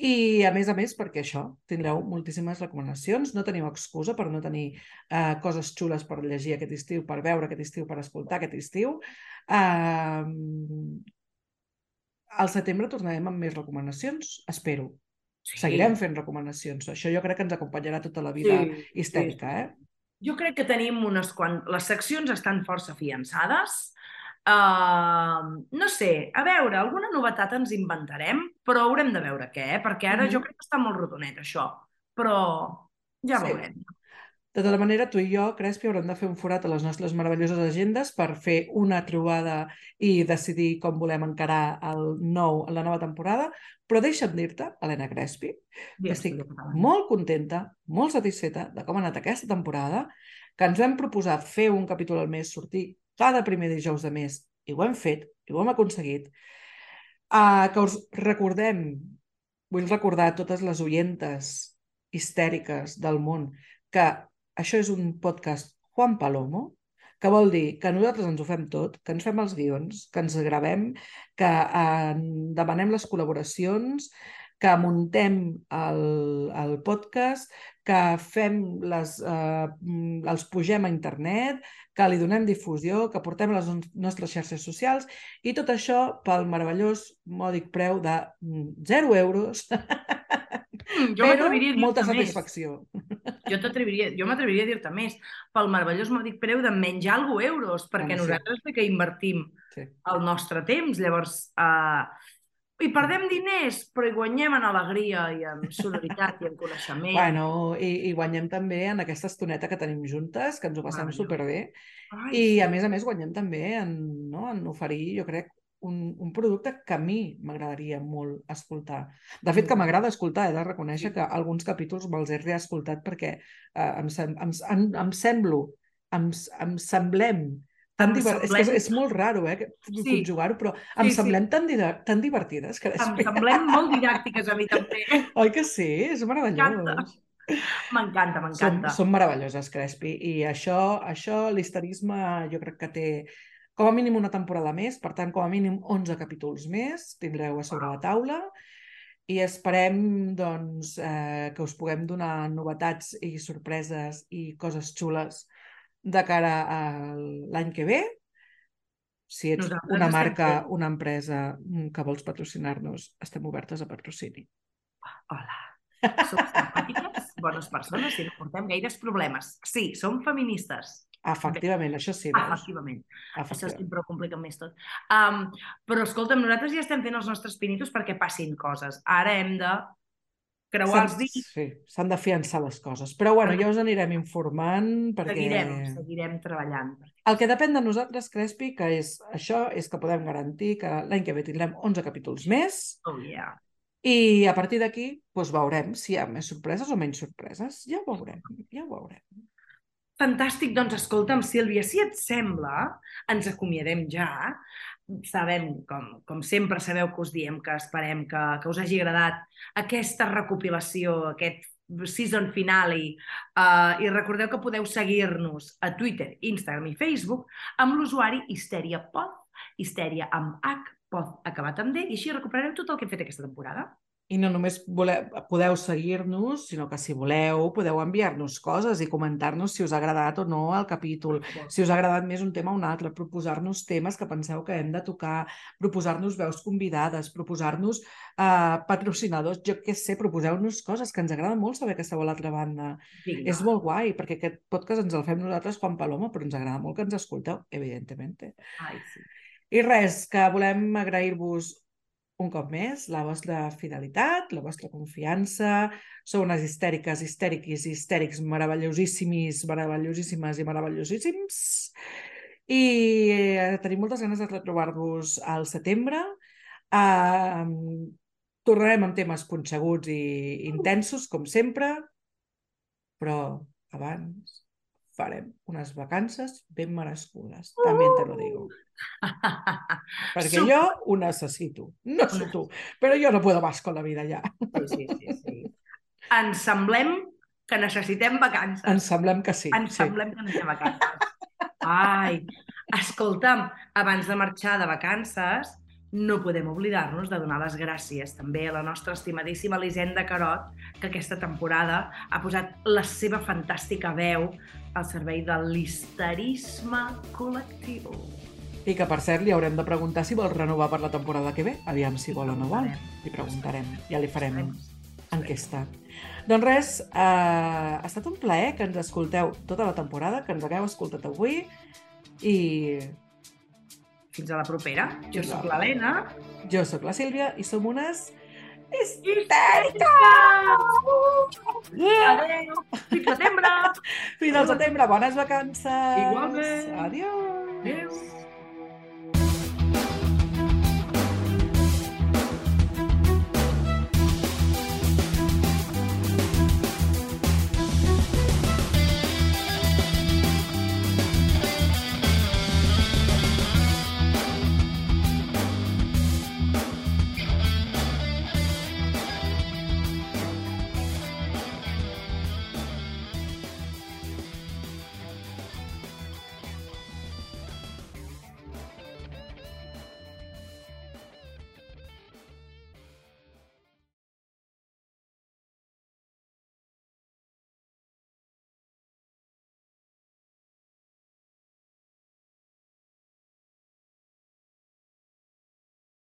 Speaker 2: I, a més a més, perquè això, tindreu moltíssimes recomanacions, no teniu excusa per no tenir uh, coses xules per llegir aquest estiu, per veure aquest estiu, per escoltar aquest estiu. Uh, al setembre tornarem amb més recomanacions, espero.
Speaker 3: Sí.
Speaker 2: Seguirem fent recomanacions. Això jo crec que ens acompanyarà tota la vida
Speaker 3: Sí,
Speaker 2: histèrica,
Speaker 3: sí.
Speaker 2: eh?
Speaker 3: Jo crec que tenim unes quan... Les seccions estan força afiançades. Uh, no sé, a veure, alguna novetat ens inventarem, però haurem de veure què, eh? perquè ara
Speaker 2: Mhm.
Speaker 3: jo crec que està molt rodonet, això. Però ja
Speaker 2: Sí.
Speaker 3: veurem.
Speaker 2: De tota manera, tu i jo, Crespi, haurem de fer un forat a les nostres meravelloses agendes per fer una trobada i decidir com volem encarar el nou, la nova temporada. Però deixa'm dir-te, Helena Crespi, que estic molt contenta, molt satisfeta de com ha anat aquesta temporada, que ens vam proposar fer un capítol al mes, sortir cada primer dijous de mes, i ho hem fet, i ho hem aconseguit, uh, que us recordem, vull recordar totes les oientes histèriques del món que això és un podcast Juan Palomo, que vol dir que nosaltres ens ho fem tot, que ens fem els guions, que ens gravem, que eh, demanem les col·laboracions, que muntem el, el podcast, que fem les, eh, els pugem a internet, que li donem difusió, que portem les nos- nostres xarxes socials i tot això pel meravellós mòdic preu de mm, 0 euros,
Speaker 3: Mm, jo
Speaker 2: però
Speaker 3: a dir-te
Speaker 2: molta
Speaker 3: més.
Speaker 2: satisfacció.
Speaker 3: Jo t'atreviria, jo m'atreviria a dir-te més, pel meravellós mòdic preu de menjar algo euros, perquè
Speaker 2: Home, sí.
Speaker 3: nosaltres sí que invertim
Speaker 2: Sí.
Speaker 3: el nostre temps, llavors... Uh, hi perdem diners, però hi guanyem en alegria i en sonoritat i en coneixement.
Speaker 2: Bueno, i, i guanyem també en aquesta estoneta que tenim juntes, que ens ho passem
Speaker 3: Meravellós.
Speaker 2: superbé.
Speaker 3: Ai,
Speaker 2: I, a més a més, guanyem també en, no, en oferir, jo crec, un, un producte que a mi m'agradaria molt escoltar. De fet, que
Speaker 3: Mm.
Speaker 2: m'agrada escoltar, he de reconèixer que alguns capítols me'ls he reescoltat perquè eh, em, sem em, em, em semblo, em, em semblem tan
Speaker 3: Em
Speaker 2: divert... És que és,
Speaker 3: semblem-
Speaker 2: és molt raro, eh,
Speaker 3: Sí.
Speaker 2: conjugar-ho, però em
Speaker 3: Sí, sí.
Speaker 2: semblem tan, dida- tan divertides. Que
Speaker 3: Em semblem molt didàctiques a mi també.
Speaker 2: Oi que sí? És meravellós.
Speaker 3: M'encanta. M'encanta, m'encanta.
Speaker 2: som meravelloses, Crespi, i això, això l'histerisme jo crec que té com a mínim una temporada més, per tant, com a mínim 11 capítols més tindreu a sobre la taula i esperem doncs, eh, que us puguem donar novetats i sorpreses i coses xules de cara a l'any que ve. Si ets
Speaker 3: Nosaltres
Speaker 2: una marca,
Speaker 3: fent.
Speaker 2: una empresa que vols patrocinar-nos, estem obertes a patrocini.
Speaker 3: Hola. Som simpàtiques, bones persones i no portem gaires problemes. Sí, som feministes.
Speaker 2: Efectivament, això sí. veus?
Speaker 3: Efectivament. Això
Speaker 2: Efectivament.
Speaker 3: sempre ho complica més tot. Um, però, escolta'm, nosaltres ja estem fent els nostres pinitos perquè passin coses. Ara hem de creuar els dits.
Speaker 2: Sí, s'han de fiançar les coses. Però bueno, ja us anirem informant perquè...
Speaker 3: Seguirem, seguirem treballant.
Speaker 2: El que depèn de nosaltres, Crespi, que és això, és que podem garantir que l'any que ve tindrem 11 capítols més
Speaker 3: Oh, yeah.
Speaker 2: i a partir d'aquí doncs veurem si hi ha més sorpreses o menys sorpreses. Ja ho veurem, ja ho veurem.
Speaker 3: Fantàstic, doncs escolta'm, Sílvia, si et sembla, ens acomiadem ja. Sabem, com, com sempre sabeu que us diem que esperem que, que us hagi agradat aquesta recopilació, aquest season finale, uh, i recordeu que podeu seguir-nos a Twitter, Instagram i Facebook amb l'usuari Histeria Pod, Histeria amb H, Pod acabat amb D, i així recuperareu tot el que hem fet aquesta temporada.
Speaker 2: I no només voleu, podeu seguir-nos, sinó que si voleu podeu enviar-nos coses i comentar-nos si us ha agradat o no el capítol, si us ha agradat més un tema o un altre, proposar-nos temes que penseu que hem de tocar, proposar-nos veus convidades, proposar-nos uh, patrocinadors, jo què sé, proposeu-nos coses, que ens agrada molt saber que esteu a l'altra banda.
Speaker 3: Vinga.
Speaker 2: És molt guai, perquè aquest podcast ens el fem nosaltres, Juan Paloma, però ens agrada molt que ens escolteu, evidentment.
Speaker 3: Ai, sí.
Speaker 2: I res, que volem agrair-vos un cop més la vostra fidelitat, la vostra confiança. Sou unes histèriques, histèriquis, histèrics, meravellosíssimis, meravellosíssimes i meravellosíssims. I eh, tenim moltes ganes de retrobar-vos al setembre. Uh, tornarem amb temes punxeguts i intensos, com sempre, però abans farem unes vacances ben merescudes. També te lo digo. Perquè
Speaker 3: Super.
Speaker 2: jo ho necessito. No sé tu, però jo no puedo más con la vida ja.
Speaker 3: Sí, sí, sí, sí. Ens semblem que necessitem vacances.
Speaker 2: Ens semblem que sí.
Speaker 3: Ens semblem que necessitem vacances. Ai, escolta'm, abans de marxar de vacances, no podem oblidar-nos de donar les gràcies també a la nostra estimadíssima Elisenda Carot, que aquesta temporada ha posat la seva fantàstica veu al servei de l'histerisme col·lectiu.
Speaker 2: I que, per cert, li haurem de preguntar si vol renovar per la temporada que ve. Aviam si vol o no vol. Li preguntarem. Ja li farem enquesta. Doncs res, eh, ha estat un plaer que ens escolteu tota la temporada, que ens hagueu escoltat avui i
Speaker 3: Fins a la propera. Jo sóc l'Helena.
Speaker 2: jo sóc la Sílvia i som unes
Speaker 3: histèriques! Adéu! Fins setembre!
Speaker 2: Fins al setembre, bones vacances!
Speaker 3: Igualment.
Speaker 2: Adiós!
Speaker 3: Adéu!